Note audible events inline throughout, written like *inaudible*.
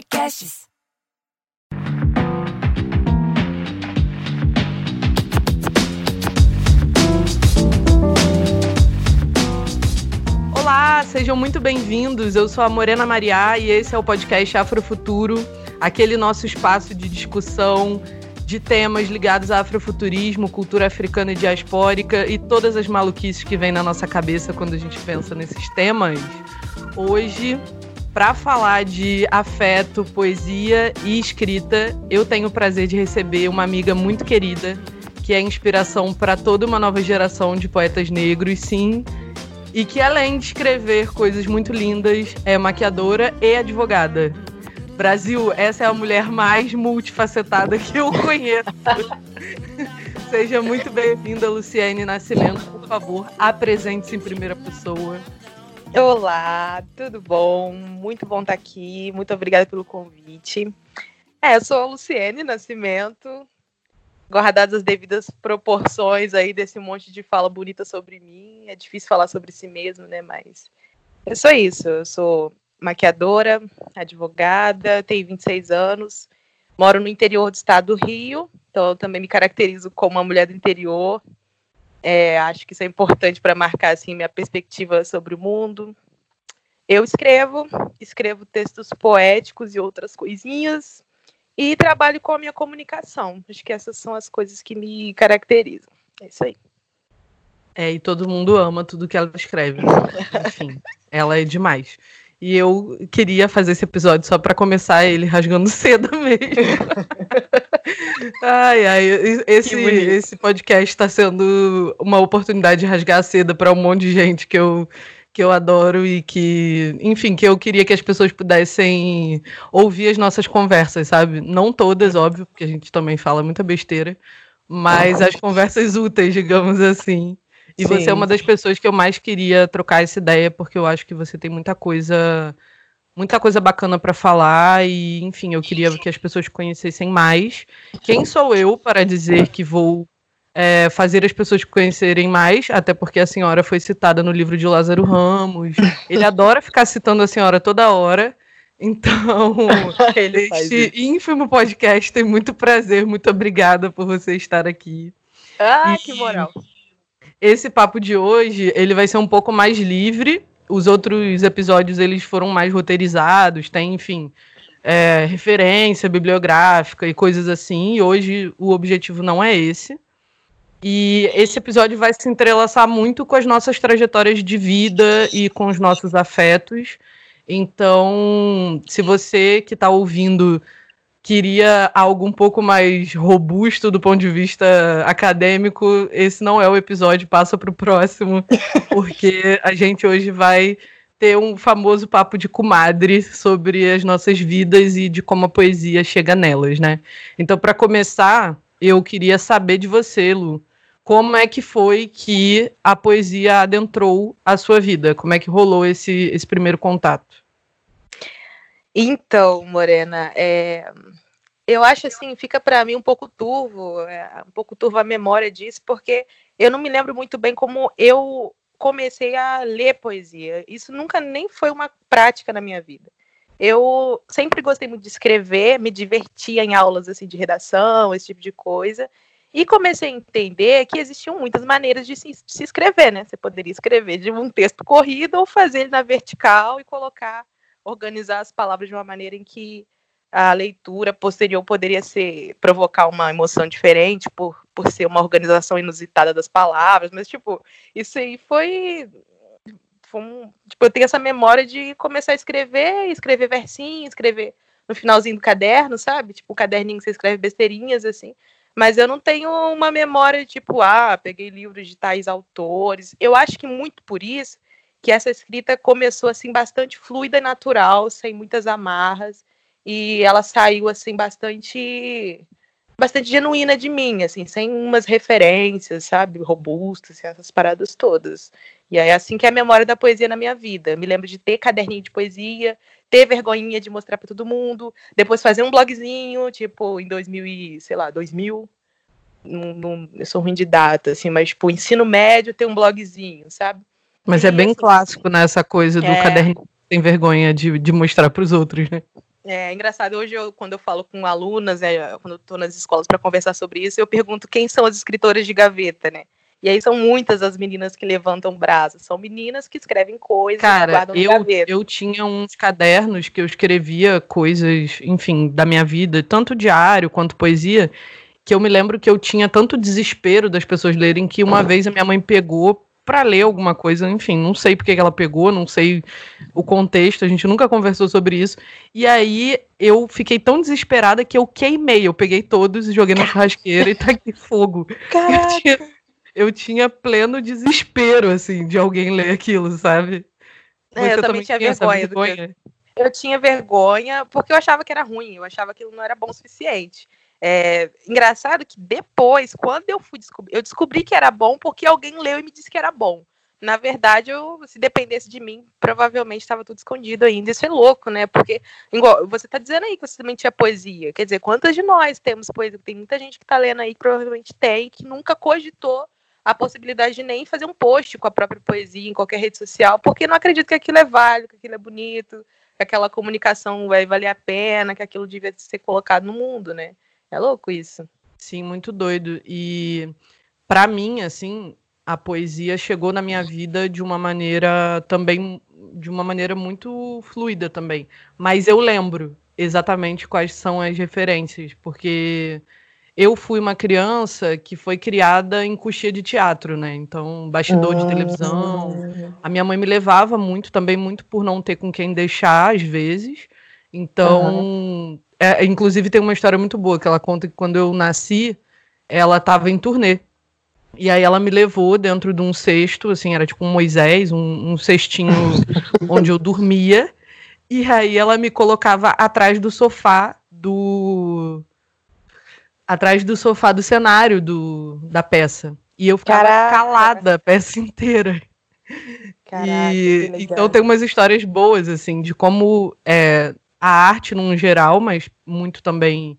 Podcasts. Olá, sejam muito bem-vindos. Eu sou a Morena Mariá e esse é o podcast Afrofuturo, aquele nosso espaço de discussão de temas ligados a afrofuturismo, cultura africana e diaspórica e todas as maluquices que vêm na nossa cabeça quando a gente pensa nesses temas. Hoje, para falar de afeto, poesia e escrita, eu tenho o prazer de receber uma amiga muito querida, que é inspiração para toda uma nova geração de poetas negros, sim, e que além de escrever coisas muito lindas, é maquiadora e advogada. Brasil, essa é a mulher mais multifacetada que eu conheço. Seja muito bem-vinda, Luciane Nascimento. Por favor, apresente-se em primeira pessoa. Olá, tudo bom? Muito bom estar aqui. Muito obrigada pelo convite. É, eu sou a Luciene Nascimento, guardadas as devidas proporções aí desse monte de fala bonita sobre mim. É difícil falar sobre si mesmo, né? Mas é só isso. Eu sou maquiadora, advogada, tenho 26 anos, moro no interior do estado do Rio, então eu também me caracterizo como uma mulher do interior. É, acho que isso é importante para marcar assim minha perspectiva sobre o mundo. Eu escrevo, escrevo textos poéticos e outras coisinhas e trabalho com a minha comunicação. Acho que essas são as coisas que me caracterizam. É isso aí. É, e todo mundo ama tudo que ela escreve. Enfim, *laughs* ela é demais. E eu queria fazer esse episódio só para começar ele rasgando *laughs* seda mesmo. *laughs* ai, ai, esse, esse podcast está sendo uma oportunidade de rasgar a seda para um monte de gente que eu que eu adoro e que, enfim, que eu queria que as pessoas pudessem ouvir as nossas conversas, sabe? Não todas, óbvio, porque a gente também fala muita besteira, mas as conversas úteis, digamos assim. E Sim. você é uma das pessoas que eu mais queria trocar essa ideia, porque eu acho que você tem muita coisa, muita coisa bacana para falar e, enfim, eu queria que as pessoas conhecessem mais. Quem sou eu para dizer que vou é, fazer as pessoas conhecerem mais, até porque a senhora foi citada no livro de Lázaro Ramos. Ele adora ficar citando a senhora toda hora. Então, *laughs* este ínfimo podcast tem muito prazer, muito obrigada por você estar aqui. Ah, e que moral. Esse papo de hoje, ele vai ser um pouco mais livre. Os outros episódios, eles foram mais roteirizados, tem, enfim, é, referência bibliográfica e coisas assim. E hoje o objetivo não é esse. E esse episódio vai se entrelaçar muito com as nossas trajetórias de vida e com os nossos afetos. Então, se você que está ouvindo queria algo um pouco mais robusto do ponto de vista acadêmico, esse não é o episódio, passa para o próximo, *laughs* porque a gente hoje vai ter um famoso papo de comadre sobre as nossas vidas e de como a poesia chega nelas, né? Então, para começar, eu queria saber de você, Lu, como é que foi que a poesia adentrou a sua vida? Como é que rolou esse, esse primeiro contato? Então, Morena, é, eu acho assim, fica para mim um pouco turvo, é, um pouco turvo a memória disso, porque eu não me lembro muito bem como eu comecei a ler poesia. Isso nunca nem foi uma prática na minha vida. Eu sempre gostei muito de escrever, me divertia em aulas assim de redação, esse tipo de coisa. E comecei a entender que existiam muitas maneiras de se, de se, escrever, né? Você poderia escrever de um texto corrido ou fazer ele na vertical e colocar, organizar as palavras de uma maneira em que a leitura posterior poderia ser provocar uma emoção diferente por, por ser uma organização inusitada das palavras, mas tipo, isso aí foi, foi um, tipo, eu tenho essa memória de começar a escrever, escrever versinho, escrever no finalzinho do caderno, sabe? Tipo, o caderninho que você escreve besteirinhas assim. Mas eu não tenho uma memória tipo, ah, peguei livros de tais autores. Eu acho que muito por isso que essa escrita começou assim bastante fluida e natural, sem muitas amarras, e ela saiu assim bastante bastante genuína de mim, assim, sem umas referências, sabe, robustas, essas paradas todas. E é assim que é a memória da poesia na minha vida. me lembro de ter caderninho de poesia, ter vergonhinha de mostrar para todo mundo, depois fazer um blogzinho, tipo, em 2000 e, sei lá, 2000, não, não, eu sou ruim de data, assim, mas, tipo, ensino médio ter um blogzinho, sabe? Mas é bem clássico, né, essa coisa do é... caderninho sem vergonha de, de mostrar para os outros, né? É engraçado, hoje eu, quando eu falo com alunas, é, quando eu estou nas escolas para conversar sobre isso, eu pergunto quem são as escritoras de gaveta, né? E aí são muitas as meninas que levantam braços. São meninas que escrevem coisas, Cara, guardam eu, gaveta. eu tinha uns cadernos que eu escrevia coisas, enfim, da minha vida, tanto diário quanto poesia, que eu me lembro que eu tinha tanto desespero das pessoas lerem que uma vez a minha mãe pegou para ler alguma coisa, enfim, não sei porque que ela pegou, não sei o contexto, a gente nunca conversou sobre isso. E aí eu fiquei tão desesperada que eu queimei, eu peguei todos e joguei na churrasqueira e taquei fogo. Caraca. Eu tinha, eu tinha pleno desespero, assim, de alguém ler aquilo, sabe? É, eu também tinha vergonha. vergonha? Eu tinha vergonha porque eu achava que era ruim, eu achava que não era bom o suficiente. É, engraçado que depois, quando eu fui descobrir, eu descobri que era bom porque alguém leu e me disse que era bom. Na verdade, eu, se dependesse de mim, provavelmente estava tudo escondido ainda. Isso é louco, né? Porque, igual, você está dizendo aí que você também tinha poesia. Quer dizer, quantas de nós temos poesia? Tem muita gente que está lendo aí que provavelmente tem, que nunca cogitou a possibilidade de nem fazer um post com a própria poesia em qualquer rede social, porque não acredita que aquilo é válido, que aquilo é bonito, que aquela comunicação vai valer a pena, que aquilo devia ser colocado no mundo, né? É louco isso. Sim, muito doido. E para mim, assim, a poesia chegou na minha vida de uma maneira também, de uma maneira muito fluida também. Mas eu lembro exatamente quais são as referências, porque eu fui uma criança que foi criada em coxia de teatro, né? Então, bastidor de televisão. Ah. A minha mãe me levava muito, também muito por não ter com quem deixar, às vezes. Então, uhum. É, inclusive tem uma história muito boa que ela conta que quando eu nasci, ela estava em turnê. E aí ela me levou dentro de um cesto, assim, era tipo um Moisés, um, um cestinho *laughs* onde eu dormia. E aí ela me colocava atrás do sofá do. atrás do sofá do cenário do, da peça. E eu ficava Caraca. calada a peça inteira. Caraca, e, então tem umas histórias boas, assim, de como é, a arte num geral, mas muito também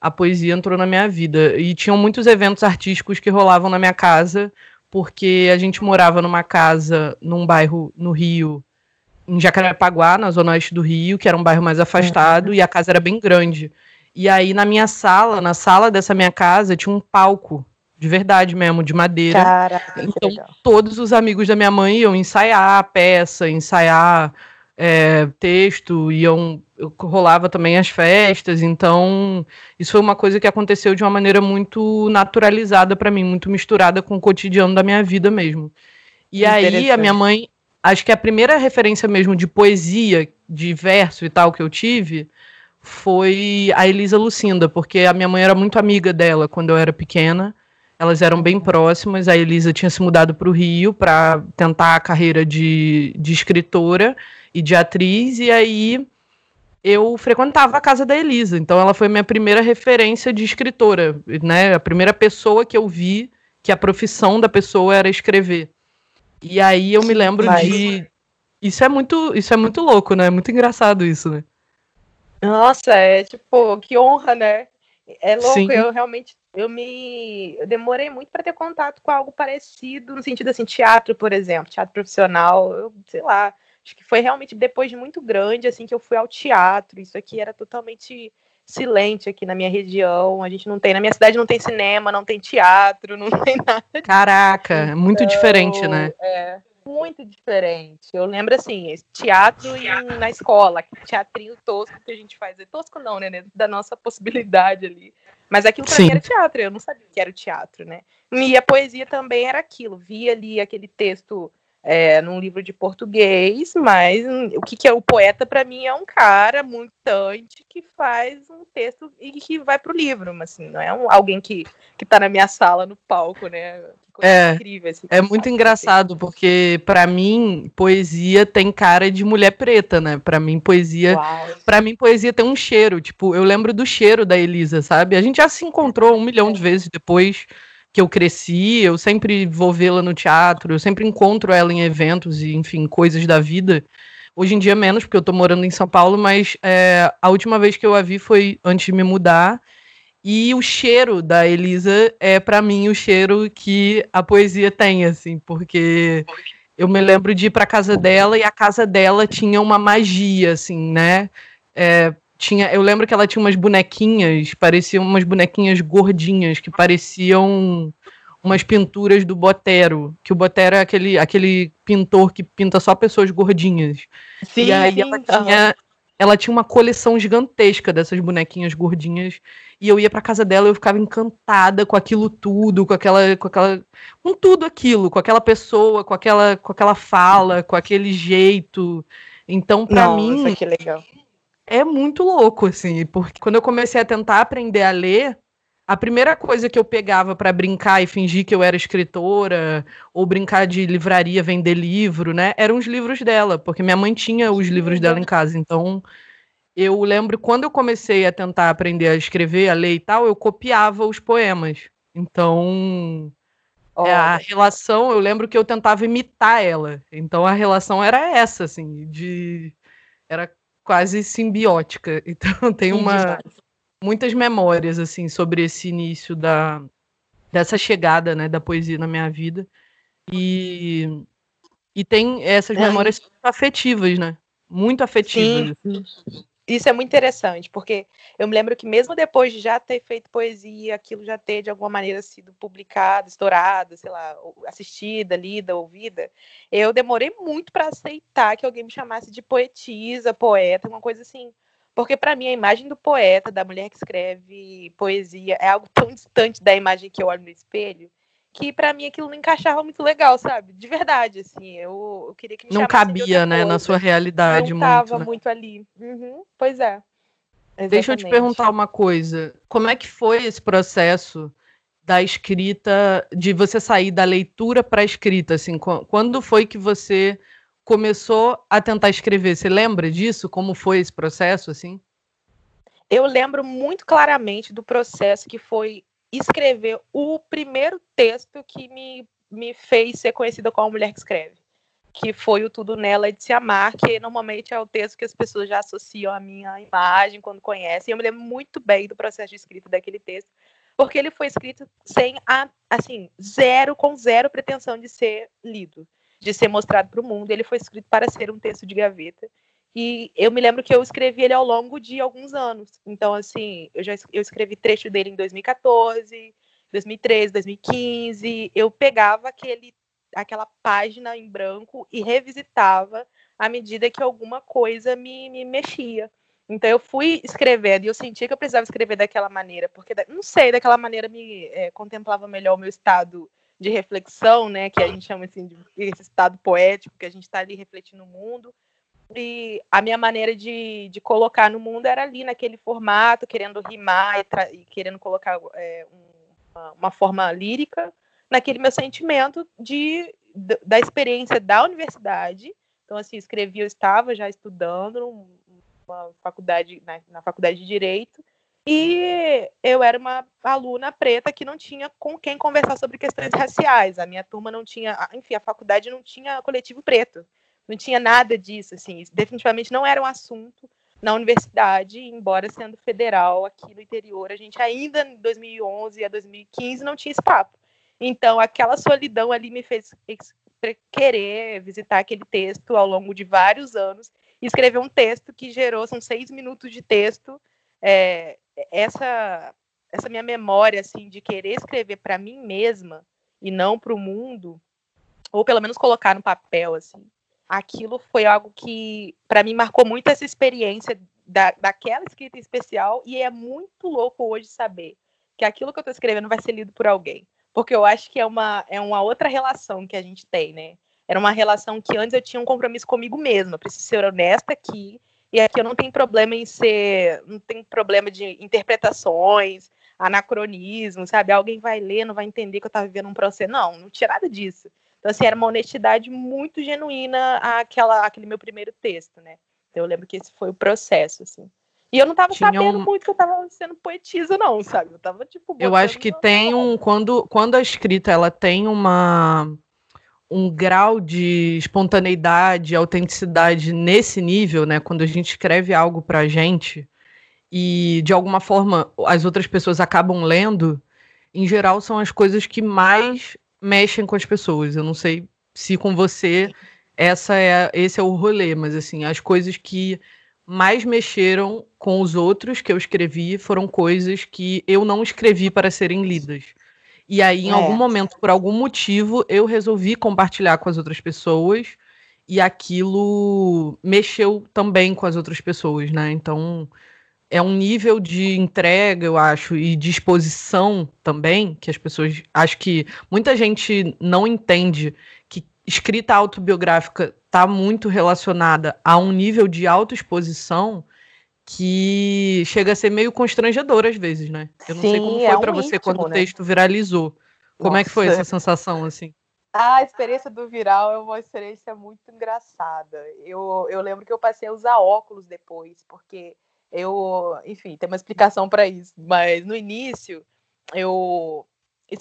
a poesia entrou na minha vida. E tinham muitos eventos artísticos que rolavam na minha casa, porque a gente morava numa casa num bairro no Rio, em Jacarepaguá, na zona oeste do Rio, que era um bairro mais afastado, uhum. e a casa era bem grande. E aí na minha sala, na sala dessa minha casa, tinha um palco de verdade mesmo, de madeira. Caraca, então todos os amigos da minha mãe iam ensaiar a peça, ensaiar é, texto, iam rolava também as festas, então isso foi uma coisa que aconteceu de uma maneira muito naturalizada para mim, muito misturada com o cotidiano da minha vida mesmo. E aí a minha mãe, acho que a primeira referência mesmo de poesia, de verso e tal que eu tive, foi a Elisa Lucinda, porque a minha mãe era muito amiga dela quando eu era pequena. Elas eram bem próximas. A Elisa tinha se mudado para o Rio para tentar a carreira de, de escritora e de atriz, e aí eu frequentava a casa da Elisa. Então ela foi minha primeira referência de escritora, né? A primeira pessoa que eu vi que a profissão da pessoa era escrever. E aí eu me lembro Mas... de isso é muito, isso é muito louco, né? É muito engraçado isso, né? Nossa, é tipo, que honra, né? É louco, Sim. eu realmente eu me eu demorei muito para ter contato com algo parecido, no sentido assim, teatro, por exemplo, teatro profissional, eu sei lá, Acho que foi realmente depois de muito grande, assim, que eu fui ao teatro. Isso aqui era totalmente silente aqui na minha região. A gente não tem, na minha cidade não tem cinema, não tem teatro, *laughs* não tem nada. Caraca, é muito então, diferente, né? É, muito diferente. Eu lembro assim, teatro em, na escola, teatrinho tosco que a gente faz. É tosco não, né? Da nossa possibilidade ali. Mas aquilo pra Sim. mim era teatro, eu não sabia que era o teatro, né? E a poesia também era aquilo. Via ali aquele texto é, num livro de português, mas o que, que é o poeta para mim é um cara mutante que faz um texto e que vai para o livro, mas assim, não é um, alguém que que está na minha sala no palco, né? é, incrível, assim, é muito engraçado porque para mim poesia tem cara de mulher preta, né? Para mim poesia, para mim poesia tem um cheiro, tipo eu lembro do cheiro da Elisa, sabe? A gente já se encontrou um milhão de vezes depois que eu cresci, eu sempre vou vê-la no teatro, eu sempre encontro ela em eventos e, enfim, coisas da vida. Hoje em dia menos, porque eu tô morando em São Paulo, mas é, a última vez que eu a vi foi antes de me mudar. E o cheiro da Elisa é, para mim, o cheiro que a poesia tem, assim, porque eu me lembro de ir pra casa dela e a casa dela tinha uma magia, assim, né? É, tinha, eu lembro que ela tinha umas bonequinhas, pareciam umas bonequinhas gordinhas que pareciam umas pinturas do Botero, que o Botero é aquele, aquele pintor que pinta só pessoas gordinhas. Sim, e aí ela tinha, ela tinha uma coleção gigantesca dessas bonequinhas gordinhas e eu ia para casa dela e eu ficava encantada com aquilo tudo, com aquela com aquela com tudo aquilo, com aquela pessoa, com aquela com aquela fala, com aquele jeito. Então, para mim, que legal. É muito louco assim, porque quando eu comecei a tentar aprender a ler, a primeira coisa que eu pegava para brincar e fingir que eu era escritora, ou brincar de livraria, vender livro, né, eram os livros dela, porque minha mãe tinha os livros dela em casa. Então, eu lembro quando eu comecei a tentar aprender a escrever, a ler e tal, eu copiava os poemas. Então, oh. a relação, eu lembro que eu tentava imitar ela. Então, a relação era essa, assim, de. Era quase simbiótica. *laughs* Então, tem uma muitas memórias assim sobre esse início da dessa chegada, né, da poesia na minha vida. E e tem essas memórias afetivas, né? Muito afetivas. Sim. Isso é muito interessante, porque eu me lembro que mesmo depois de já ter feito poesia, aquilo já ter de alguma maneira sido publicado, estourado, sei lá, assistida, lida, ouvida, eu demorei muito para aceitar que alguém me chamasse de poetisa, poeta, uma coisa assim. Porque para mim a imagem do poeta, da mulher que escreve poesia, é algo tão distante da imagem que eu olho no espelho, que para mim aquilo não encaixava muito legal, sabe? De verdade, assim, eu, eu queria que me Não cabia, né, na sua realidade não muito. Não né? muito ali. Uhum, pois é. Exatamente. Deixa eu te perguntar uma coisa. Como é que foi esse processo da escrita, de você sair da leitura para a escrita, assim, quando foi que você começou a tentar escrever. Você lembra disso? Como foi esse processo, assim? Eu lembro muito claramente do processo que foi escrever o primeiro texto que me, me fez ser conhecida como a mulher que escreve, que foi o Tudo Nela de Se Amar, que normalmente é o texto que as pessoas já associam à minha imagem quando conhecem. Eu me lembro muito bem do processo de escrita daquele texto, porque ele foi escrito sem, a, assim, zero, com zero pretensão de ser lido de ser mostrado para o mundo. Ele foi escrito para ser um texto de gaveta. E eu me lembro que eu escrevi ele ao longo de alguns anos. Então, assim, eu já eu escrevi trecho dele em 2014, 2013, 2015. Eu pegava aquele, aquela página em branco e revisitava à medida que alguma coisa me, me mexia. Então eu fui escrevendo e eu sentia que eu precisava escrever daquela maneira, porque não sei, daquela maneira me é, contemplava melhor o meu estado de reflexão, né, que a gente chama assim de esse estado poético que a gente está ali refletindo o mundo. E a minha maneira de, de colocar no mundo era ali naquele formato, querendo rimar e, e querendo colocar é, uma, uma, forma lírica naquele meu sentimento de, da experiência da universidade. Então, assim, escrevi, eu estava já estudando numa faculdade, na, na faculdade de Direito, e eu era uma aluna preta que não tinha com quem conversar sobre questões raciais. A minha turma não tinha, enfim, a faculdade não tinha coletivo preto. Não tinha nada disso, assim. definitivamente não era um assunto na universidade, embora sendo federal aqui no interior, a gente ainda em 2011 a 2015 não tinha esse papo. Então, aquela solidão ali me fez querer visitar aquele texto ao longo de vários anos e escrever um texto que gerou, são seis minutos de texto, é, essa essa minha memória assim de querer escrever para mim mesma e não para o mundo, ou pelo menos colocar no papel assim, aquilo foi algo que para mim marcou muito essa experiência da, daquela escrita especial e é muito louco hoje saber que aquilo que eu estou escrevendo vai ser lido por alguém, porque eu acho que é uma é uma outra relação que a gente tem, né? Era uma relação que antes eu tinha um compromisso comigo mesma, preciso ser honesta aqui e aqui eu não tenho problema em ser, não tem problema de interpretações, anacronismo, sabe? Alguém vai ler, não vai entender que eu estava vivendo um processo. Não, não tinha nada disso. Então, assim, era uma honestidade muito genuína aquela, aquele meu primeiro texto, né? Então, eu lembro que esse foi o processo, assim. E eu não estava sabendo um... muito que eu estava sendo poetisa, não, sabe? Eu tava, tipo, Eu acho que tem um. Quando, quando a escrita ela tem uma um grau de espontaneidade, autenticidade nesse nível, né? Quando a gente escreve algo pra gente e de alguma forma as outras pessoas acabam lendo, em geral são as coisas que mais mexem com as pessoas. Eu não sei se com você essa é esse é o rolê, mas assim, as coisas que mais mexeram com os outros que eu escrevi foram coisas que eu não escrevi para serem lidas. E aí, em é. algum momento, por algum motivo, eu resolvi compartilhar com as outras pessoas e aquilo mexeu também com as outras pessoas, né? Então, é um nível de entrega, eu acho, e de exposição também, que as pessoas. Acho que muita gente não entende que escrita autobiográfica está muito relacionada a um nível de autoexposição que chega a ser meio constrangedor às vezes, né? Eu não Sim, sei como foi é um para você íntimo, quando né? o texto viralizou. Como Nossa. é que foi essa sensação, assim? A experiência do viral é uma experiência muito engraçada. Eu, eu lembro que eu passei a usar óculos depois, porque eu, enfim, tem uma explicação para isso. Mas no início, eu,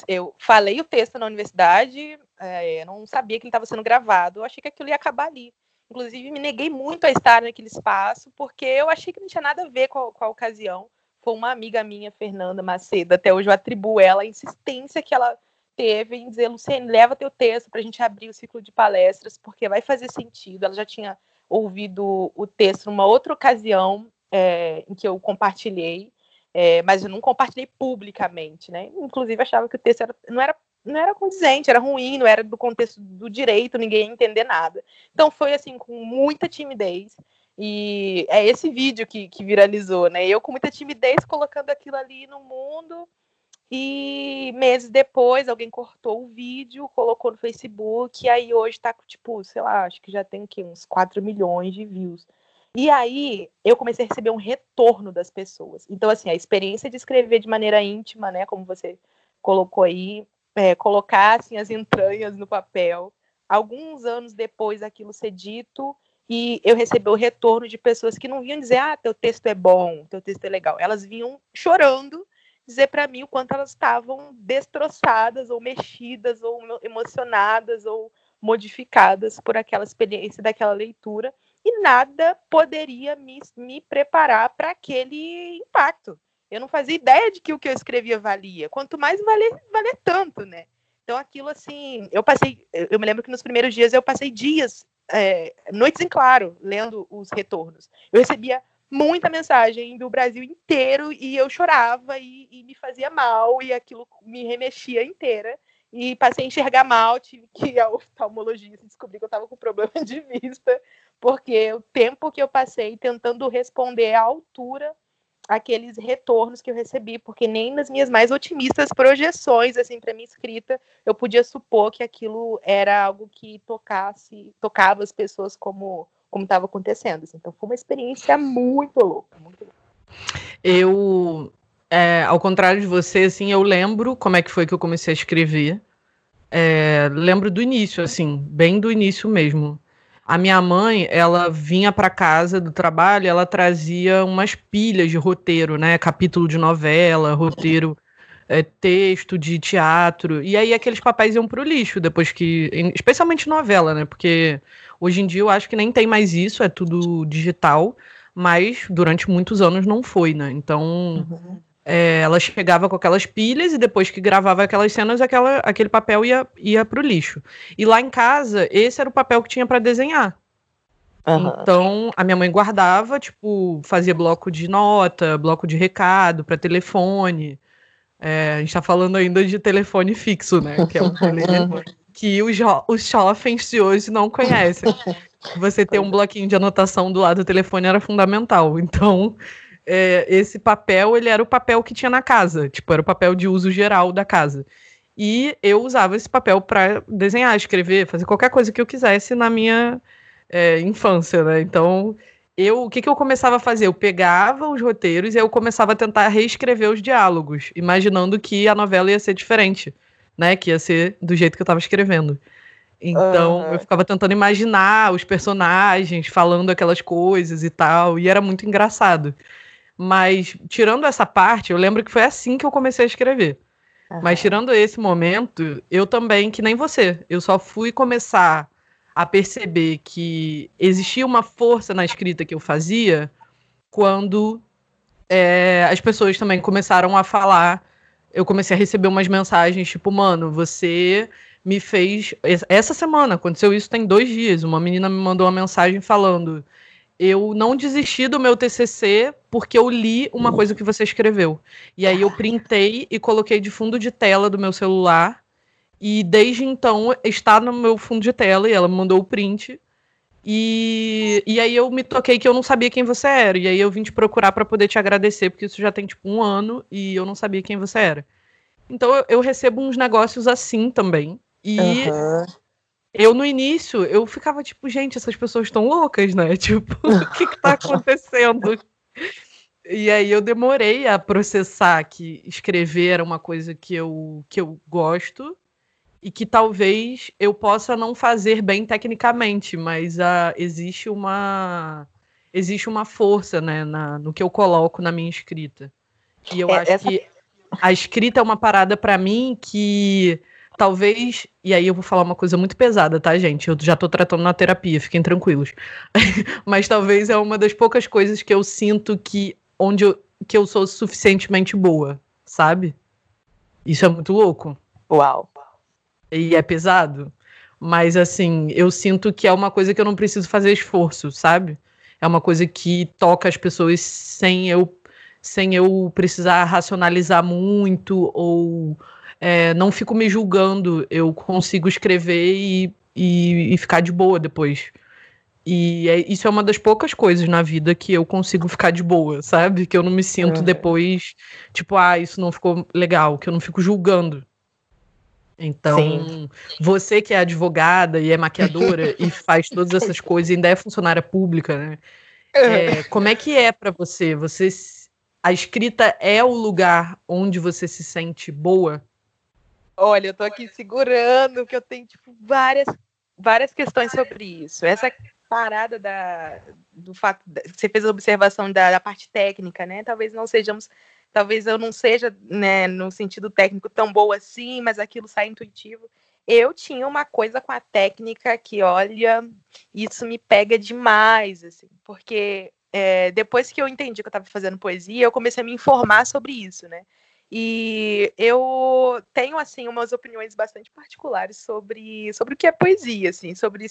eu falei o texto na universidade, é, não sabia que ele estava sendo gravado, eu achei que aquilo ia acabar ali. Inclusive, me neguei muito a estar naquele espaço, porque eu achei que não tinha nada a ver com a, com a ocasião. Foi uma amiga minha, Fernanda Macedo, até hoje eu atribuo ela a insistência que ela teve em dizer, Luciane, leva teu texto para a gente abrir o ciclo de palestras, porque vai fazer sentido. Ela já tinha ouvido o texto numa outra ocasião é, em que eu compartilhei, é, mas eu não compartilhei publicamente, né? Inclusive achava que o texto era, não era não era condizente, era ruim, não era do contexto do direito, ninguém ia entender nada. Então foi assim, com muita timidez. E é esse vídeo que, que viralizou, né? Eu com muita timidez colocando aquilo ali no mundo. E meses depois, alguém cortou o vídeo, colocou no Facebook, e aí hoje tá, tipo, sei lá, acho que já tem aqui uns 4 milhões de views. E aí eu comecei a receber um retorno das pessoas. Então, assim, a experiência de escrever de maneira íntima, né, como você colocou aí, é, colocassem as entranhas no papel. Alguns anos depois aquilo ser dito, e eu recebi o retorno de pessoas que não vinham dizer, ah, teu texto é bom, teu texto é legal. Elas vinham chorando dizer para mim o quanto elas estavam destroçadas, ou mexidas, ou emocionadas, ou modificadas por aquela experiência daquela leitura. E nada poderia me, me preparar para aquele impacto. Eu não fazia ideia de que o que eu escrevia valia. Quanto mais valer, valer tanto, né? Então aquilo assim, eu passei, eu me lembro que nos primeiros dias eu passei dias, é, noites em claro, lendo os retornos. Eu recebia muita mensagem do Brasil inteiro e eu chorava e, e me fazia mal e aquilo me remexia inteira e passei a enxergar mal, tive que ir ao oftalmologista descobri que eu estava com problema de vista, porque o tempo que eu passei tentando responder à altura aqueles retornos que eu recebi, porque nem nas minhas mais otimistas projeções, assim, para minha escrita, eu podia supor que aquilo era algo que tocasse, tocava as pessoas como como estava acontecendo. Assim. Então foi uma experiência muito louca, muito louca. Eu, é, ao contrário de você, assim, eu lembro como é que foi que eu comecei a escrever. É, lembro do início, assim, bem do início mesmo. A minha mãe, ela vinha para casa do trabalho, ela trazia umas pilhas de roteiro, né? Capítulo de novela, roteiro, é, texto de teatro. E aí aqueles papéis iam pro lixo depois que. Especialmente novela, né? Porque hoje em dia eu acho que nem tem mais isso, é tudo digital. Mas durante muitos anos não foi, né? Então. Uhum é, ela chegava com aquelas pilhas e depois que gravava aquelas cenas, aquela, aquele papel ia, ia pro lixo. E lá em casa, esse era o papel que tinha para desenhar. Uhum. Então, a minha mãe guardava, tipo, fazia bloco de nota, bloco de recado para telefone. É, a gente tá falando ainda de telefone fixo, né? Que é um *laughs* telefone que os, os jovens de hoje não conhecem. *laughs* Você ter um bloquinho de anotação do lado do telefone era fundamental. Então, é, esse papel, ele era o papel que tinha na casa, tipo, era o papel de uso geral da casa. E eu usava esse papel para desenhar, escrever, fazer qualquer coisa que eu quisesse na minha é, infância, né? Então, eu, o que, que eu começava a fazer? Eu pegava os roteiros e eu começava a tentar reescrever os diálogos, imaginando que a novela ia ser diferente, né? Que ia ser do jeito que eu estava escrevendo. Então, uhum. eu ficava tentando imaginar os personagens falando aquelas coisas e tal, e era muito engraçado. Mas, tirando essa parte, eu lembro que foi assim que eu comecei a escrever. Uhum. Mas, tirando esse momento, eu também, que nem você, eu só fui começar a perceber que existia uma força na escrita que eu fazia quando é, as pessoas também começaram a falar. Eu comecei a receber umas mensagens tipo, mano, você me fez. Essa semana aconteceu isso tem dois dias. Uma menina me mandou uma mensagem falando eu não desisti do meu TCC porque eu li uma coisa que você escreveu. E aí eu printei e coloquei de fundo de tela do meu celular. E desde então está no meu fundo de tela e ela mandou o print. E, e aí eu me toquei que eu não sabia quem você era. E aí eu vim te procurar para poder te agradecer, porque isso já tem tipo um ano e eu não sabia quem você era. Então eu, eu recebo uns negócios assim também. E uhum. Eu no início, eu ficava tipo, gente, essas pessoas estão loucas, né? *laughs* Tipo, o que, que tá acontecendo? e aí eu demorei a processar que escrever era uma coisa que eu, que eu gosto e que talvez eu possa não fazer bem tecnicamente, mas uh, existe uma existe uma força né, na, no que eu coloco na minha escrita. E eu é, acho essa... que a escrita é uma parada para mim que talvez, e aí eu vou falar uma coisa muito pesada, tá, gente? Eu já tô tratando na terapia, fiquem tranquilos. *laughs* Mas talvez é uma das poucas coisas que eu sinto que onde eu, que eu sou suficientemente boa, sabe? Isso é muito louco. Uau e é pesado. Mas, assim, eu sinto que é uma coisa que eu não preciso fazer esforço, sabe? É uma coisa que toca as pessoas sem eu, sem eu precisar racionalizar muito ou é, não fico me julgando. Eu consigo escrever e, e, e ficar de boa depois. E é, isso é uma das poucas coisas na vida que eu consigo ficar de boa, sabe? Que eu não me sinto depois, tipo, ah, isso não ficou legal, que eu não fico julgando. Então, Sim. você que é advogada e é maquiadora e *laughs* faz todas essas coisas, e ainda é funcionária pública, né? É, como é que é para você? Você a escrita é o lugar onde você se sente boa? Olha, eu tô aqui segurando que eu tenho tipo várias várias questões sobre isso. Essa parada da do fato você fez a observação da, da parte técnica, né? Talvez não sejamos talvez eu não seja, né, no sentido técnico tão boa assim, mas aquilo sai intuitivo. Eu tinha uma coisa com a técnica que, olha, isso me pega demais, assim, porque é, depois que eu entendi que eu estava fazendo poesia, eu comecei a me informar sobre isso, né? E eu tenho assim umas opiniões bastante particulares sobre, sobre o que é poesia, assim, sobre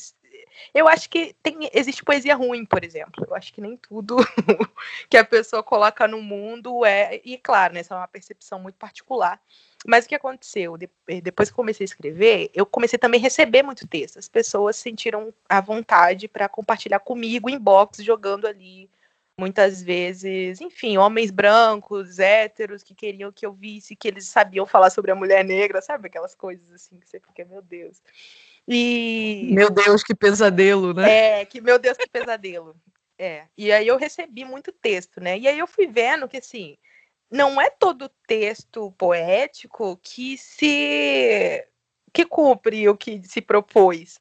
eu acho que tem existe poesia ruim, por exemplo. Eu acho que nem tudo *laughs* que a pessoa coloca no mundo é, e claro, né, essa é uma percepção muito particular. Mas o que aconteceu? Depois que comecei a escrever, eu comecei também a receber muito texto. As pessoas sentiram a vontade para compartilhar comigo em box, jogando ali muitas vezes, enfim, homens brancos, héteros, que queriam que eu visse que eles sabiam falar sobre a mulher negra, sabe? Aquelas coisas assim que você fica, meu Deus. E. Meu Deus, que pesadelo, né? É, que meu Deus, que pesadelo. É. E aí eu recebi muito texto, né? E aí eu fui vendo que assim, não é todo texto poético que se que cumpre o que se propôs.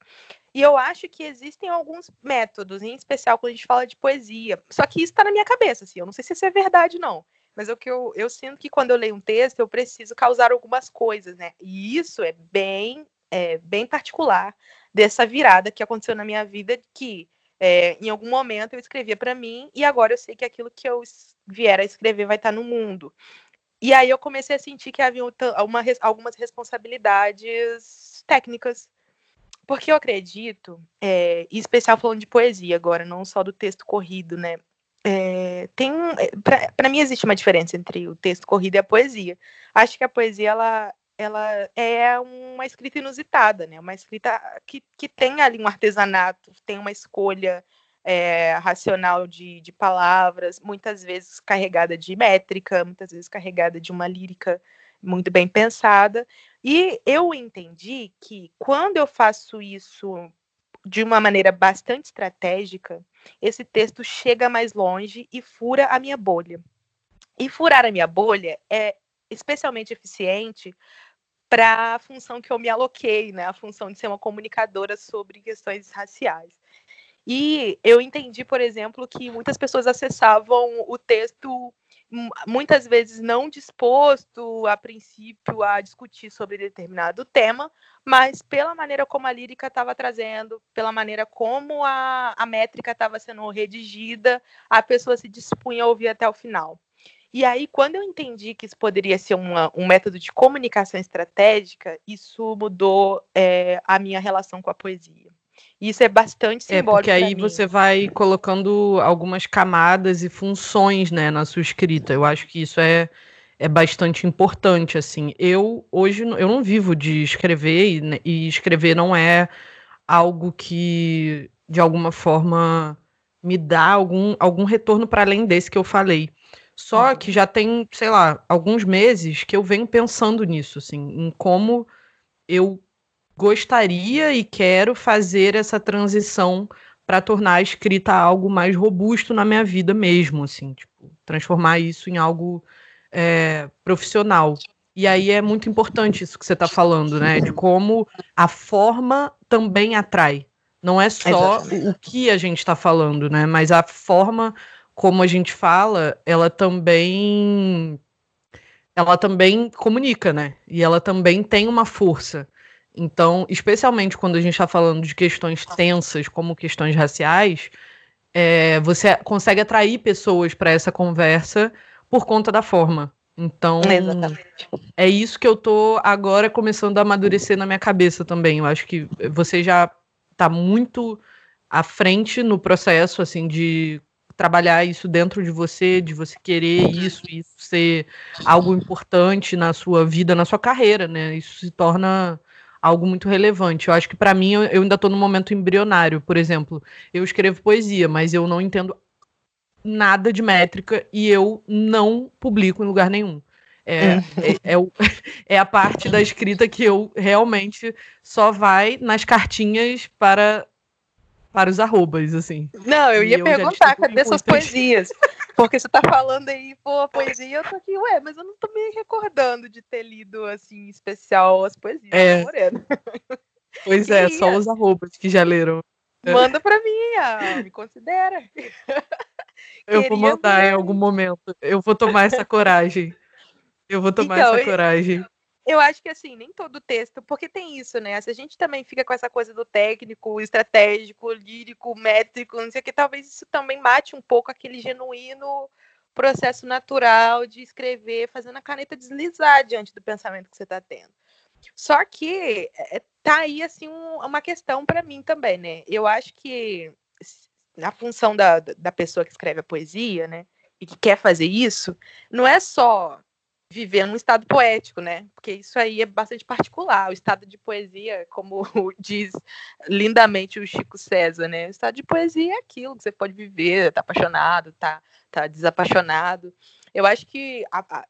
E eu acho que existem alguns métodos, em especial quando a gente fala de poesia. Só que isso está na minha cabeça, assim. Eu não sei se isso é verdade, não. Mas é o que eu, eu sinto que quando eu leio um texto, eu preciso causar algumas coisas, né? E isso é bem, é, bem particular dessa virada que aconteceu na minha vida, que é, em algum momento eu escrevia para mim e agora eu sei que aquilo que eu vier a escrever vai estar tá no mundo. E aí eu comecei a sentir que havia uma, algumas responsabilidades técnicas porque eu acredito, é, em especial falando de poesia agora, não só do texto corrido, né? É, tem é, para mim existe uma diferença entre o texto corrido e a poesia. Acho que a poesia ela, ela é uma escrita inusitada, né? Uma escrita que, que tem ali um artesanato, tem uma escolha é, racional de, de palavras, muitas vezes carregada de métrica, muitas vezes carregada de uma lírica muito bem pensada. E eu entendi que quando eu faço isso de uma maneira bastante estratégica, esse texto chega mais longe e fura a minha bolha. E furar a minha bolha é especialmente eficiente para a função que eu me aloquei, né? A função de ser uma comunicadora sobre questões raciais. E eu entendi, por exemplo, que muitas pessoas acessavam o texto muitas vezes não disposto, a princípio, a discutir sobre determinado tema, mas pela maneira como a lírica estava trazendo, pela maneira como a, a métrica estava sendo redigida, a pessoa se dispunha a ouvir até o final. E aí, quando eu entendi que isso poderia ser uma, um método de comunicação estratégica, isso mudou é, a minha relação com a poesia. Isso é bastante simbólico. É, porque aí você vai colocando algumas camadas e funções, né, na sua escrita. Eu acho que isso é, é bastante importante, assim. Eu, hoje, eu não vivo de escrever, e, né, e escrever não é algo que, de alguma forma, me dá algum, algum retorno para além desse que eu falei. Só uhum. que já tem, sei lá, alguns meses que eu venho pensando nisso, assim, em como eu gostaria e quero fazer essa transição para tornar a escrita algo mais robusto na minha vida mesmo, assim, tipo, transformar isso em algo é, profissional. E aí é muito importante isso que você está falando, né? De como a forma também atrai. Não é só Exatamente. o que a gente está falando, né? Mas a forma como a gente fala, ela também ela também comunica, né? E ela também tem uma força. Então, especialmente quando a gente está falando de questões tensas, como questões raciais, é, você consegue atrair pessoas para essa conversa por conta da forma. Então, Exatamente. é isso que eu tô agora começando a amadurecer na minha cabeça também. Eu acho que você já está muito à frente no processo, assim, de trabalhar isso dentro de você, de você querer isso, isso ser algo importante na sua vida, na sua carreira, né? Isso se torna algo muito relevante. Eu acho que para mim eu, eu ainda estou no momento embrionário, por exemplo. Eu escrevo poesia, mas eu não entendo nada de métrica e eu não publico em lugar nenhum. É, é. é, é, *laughs* é, a parte da escrita que eu realmente só vai nas cartinhas para para os arrobas, assim. Não, eu ia perguntar, cadê suas *laughs* poesias? Porque você tá falando aí, pô, poesia, eu tô aqui, ué, mas eu não tô me recordando de ter lido, assim, especial as poesias é. Moreno. Pois *laughs* é, só os arrobas que já leram. Manda pra mim, ah, me considera. *laughs* Eu vou mandar em algum momento. Eu vou tomar essa coragem. Eu vou tomar então, essa coragem. Eu acho que assim, nem todo texto, porque tem isso, né? Se a gente também fica com essa coisa do técnico, estratégico, lírico, métrico, não sei o que, talvez isso também mate um pouco aquele genuíno processo natural de escrever, fazendo a caneta deslizar diante do pensamento que você está tendo. Só que é, tá aí assim um, uma questão para mim também, né? Eu acho que a função da, da pessoa que escreve a poesia, né, e que quer fazer isso, não é só viver num estado poético, né? Porque isso aí é bastante particular. O estado de poesia, como *laughs* diz lindamente o Chico César, né? O estado de poesia é aquilo que você pode viver, tá apaixonado, tá, tá desapaixonado. Eu acho que a, a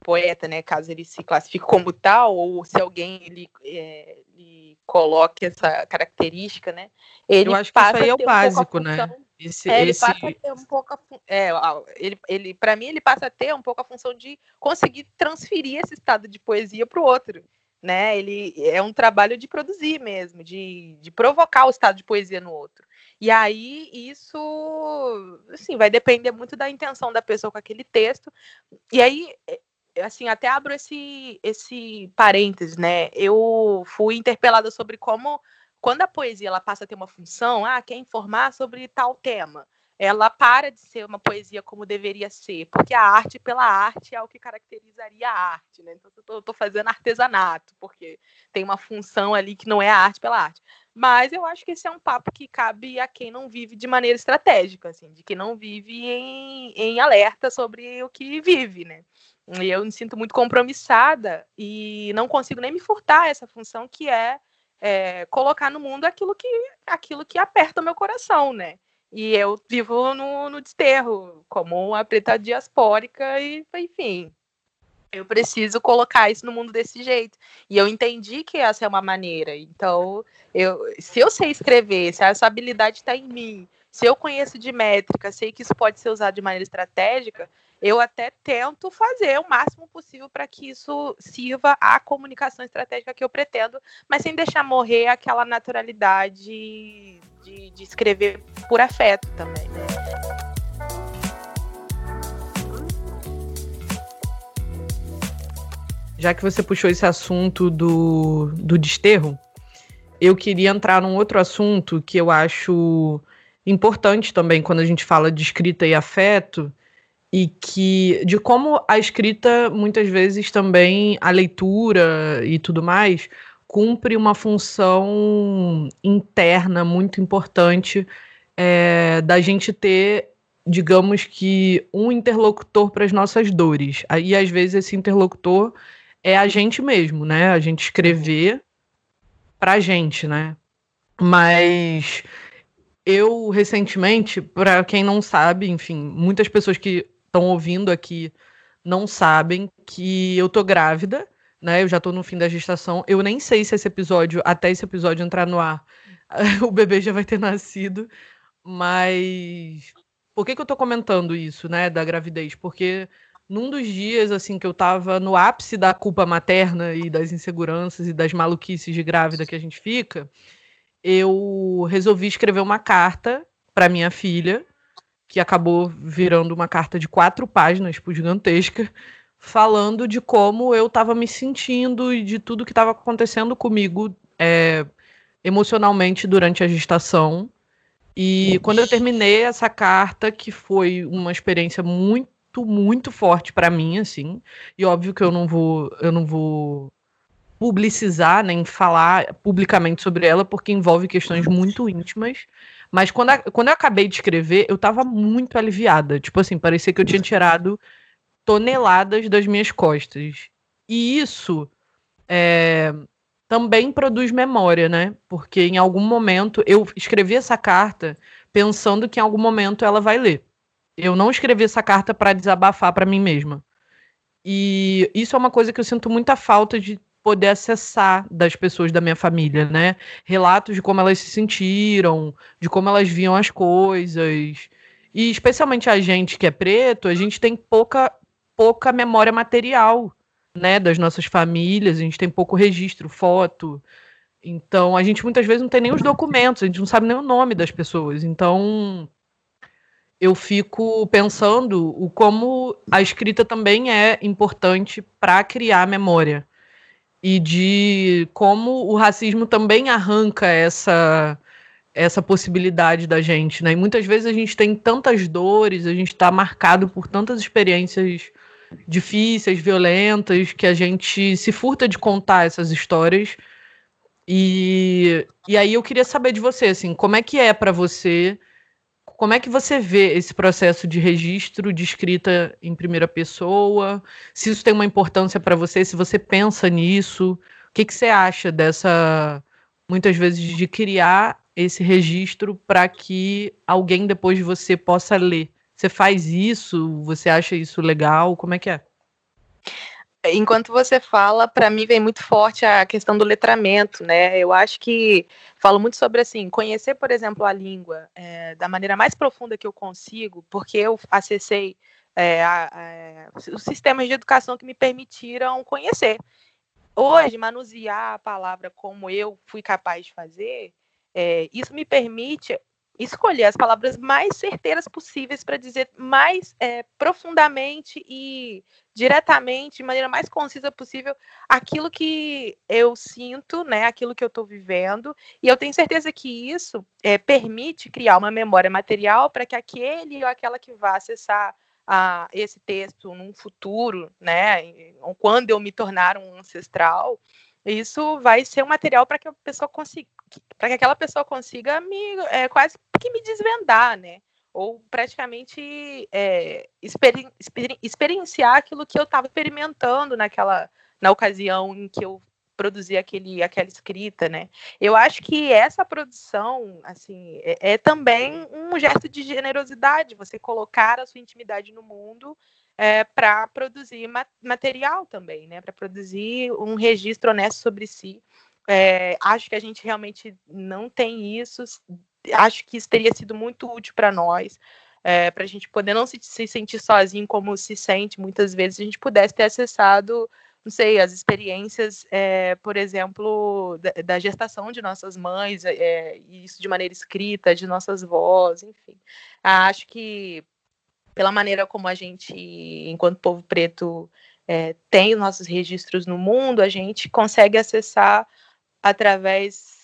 poeta, né, caso ele se classifique como tal, ou se alguém ele, é, ele coloque essa característica, né? Ele Eu acho que isso aí é o básico, um né? Esse, é, ele esse... passa a ter um pouco a, é, ele, ele para mim ele passa a ter um pouco a função de conseguir transferir esse estado de poesia para o outro, né? Ele é um trabalho de produzir mesmo, de, de provocar o estado de poesia no outro. E aí isso, assim, vai depender muito da intenção da pessoa com aquele texto. E aí é, assim, até abro esse esse parênteses, né? Eu fui interpelada sobre como quando a poesia ela passa a ter uma função, ah, quer informar sobre tal tema, ela para de ser uma poesia como deveria ser, porque a arte pela arte é o que caracterizaria a arte, né? Então eu estou fazendo artesanato, porque tem uma função ali que não é a arte pela arte. Mas eu acho que esse é um papo que cabe a quem não vive de maneira estratégica, assim, de quem não vive em, em alerta sobre o que vive, né? E eu me sinto muito compromissada e não consigo nem me furtar essa função que é é, colocar no mundo aquilo que, aquilo que aperta o meu coração, né? E eu vivo no, no desterro, como uma preta diaspórica, e enfim. Eu preciso colocar isso no mundo desse jeito. E eu entendi que essa é uma maneira. Então, eu, se eu sei escrever, se essa habilidade está em mim, se eu conheço de métrica, sei que isso pode ser usado de maneira estratégica, eu até tento fazer o máximo possível para que isso sirva à comunicação estratégica que eu pretendo, mas sem deixar morrer aquela naturalidade de, de escrever por afeto também. Né? Já que você puxou esse assunto do, do desterro, eu queria entrar num outro assunto que eu acho importante também quando a gente fala de escrita e afeto, e que de como a escrita muitas vezes também a leitura e tudo mais cumpre uma função interna muito importante é, da gente ter, digamos que, um interlocutor para as nossas dores. Aí, às vezes, esse interlocutor é a gente mesmo, né? A gente escrever para a gente, né? Mas eu, recentemente, para quem não sabe, enfim, muitas pessoas que estão ouvindo aqui não sabem que eu tô grávida, né? Eu já tô no fim da gestação. Eu nem sei se esse episódio, até esse episódio entrar no ar, *laughs* o bebê já vai ter nascido. Mas por que, que eu tô comentando isso, né, da gravidez? Porque num dos dias, assim, que eu tava no ápice da culpa materna e das inseguranças e das maluquices de grávida que a gente fica, eu resolvi escrever uma carta para minha filha, que acabou virando uma carta de quatro páginas, tipo, gigantesca, falando de como eu tava me sentindo e de tudo que estava acontecendo comigo é, emocionalmente durante a gestação e quando eu terminei essa carta, que foi uma experiência muito, muito forte para mim, assim, e óbvio que eu não vou, eu não vou publicizar nem falar publicamente sobre ela, porque envolve questões muito íntimas. Mas quando, a, quando eu acabei de escrever, eu tava muito aliviada. Tipo assim, parecia que eu tinha tirado toneladas das minhas costas. E isso é, também produz memória, né? Porque em algum momento eu escrevi essa carta pensando que em algum momento ela vai ler. Eu não escrevi essa carta para desabafar para mim mesma. E isso é uma coisa que eu sinto muita falta de poder acessar das pessoas da minha família, né? Relatos de como elas se sentiram, de como elas viam as coisas. E especialmente a gente que é preto, a gente tem pouca pouca memória material né, das nossas famílias, a gente tem pouco registro, foto. Então, a gente muitas vezes não tem nem os documentos, a gente não sabe nem o nome das pessoas. Então, eu fico pensando o como a escrita também é importante para criar memória e de como o racismo também arranca essa essa possibilidade da gente, né? E muitas vezes a gente tem tantas dores, a gente está marcado por tantas experiências difíceis, violentas, que a gente se furta de contar essas histórias. E, e aí eu queria saber de você, assim, como é que é para você, como é que você vê esse processo de registro de escrita em primeira pessoa? Se isso tem uma importância para você, se você pensa nisso, o que, que você acha dessa, muitas vezes, de criar esse registro para que alguém depois de você possa ler? Você faz isso? Você acha isso legal? Como é que é? Enquanto você fala, para mim vem muito forte a questão do letramento, né? Eu acho que falo muito sobre assim, conhecer, por exemplo, a língua é, da maneira mais profunda que eu consigo, porque eu acessei é, a, a, os sistemas de educação que me permitiram conhecer. Hoje, manusear a palavra como eu fui capaz de fazer, é, isso me permite escolher as palavras mais certeiras possíveis para dizer mais é, profundamente e diretamente, de maneira mais concisa possível, aquilo que eu sinto, né, aquilo que eu estou vivendo. E eu tenho certeza que isso é, permite criar uma memória material para que aquele ou aquela que vá acessar a, esse texto num futuro, né, quando eu me tornar um ancestral, isso vai ser um material para que a pessoa consiga, para que aquela pessoa consiga me é, quase que me desvendar, né? Ou praticamente é, exper, exper, experienciar aquilo que eu estava experimentando naquela na ocasião em que eu produzi aquele, aquela escrita, né? Eu acho que essa produção, assim, é, é também um gesto de generosidade, você colocar a sua intimidade no mundo é, para produzir material também, né? Para produzir um registro honesto sobre si. É, acho que a gente realmente não tem isso. Acho que isso teria sido muito útil para nós, é, para a gente poder não se, se, sentir sozinho como se sente muitas vezes, a gente pudesse ter acessado, não sei, as experiências, é, por exemplo, da, da, gestação de nossas mães, é, isso de maneira escrita, de nossas vozes, enfim. Acho que pela maneira como a gente, enquanto povo preto, é, tem nossos registros no mundo, a gente consegue acessar através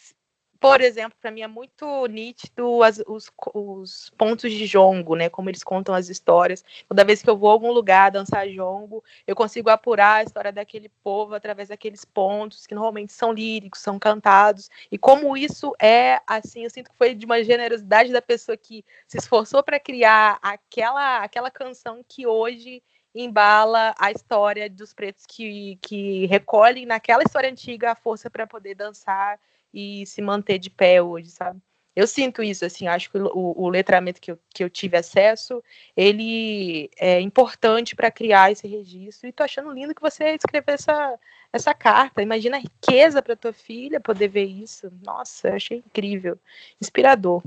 por exemplo, para mim é muito nítido as, os, os, pontos de jongo, né? Como eles contam as histórias. Toda vez que eu vou a algum lugar dançar jongo, eu consigo apurar a história daquele povo através daqueles pontos que normalmente são líricos, são cantados. E como isso é assim, eu sinto que foi de uma generosidade da pessoa que se esforçou para criar aquela aquela canção que hoje embala a história dos pretos que, que recolhem naquela história antiga a força para poder dançar e se manter de pé hoje, sabe? Eu sinto isso, assim, acho que o, o letramento que eu, que eu tive acesso, ele é importante para criar esse registro, e tô achando lindo que você escreveu essa, essa carta, imagina a riqueza para tua filha poder ver isso, nossa, eu achei incrível, inspirador.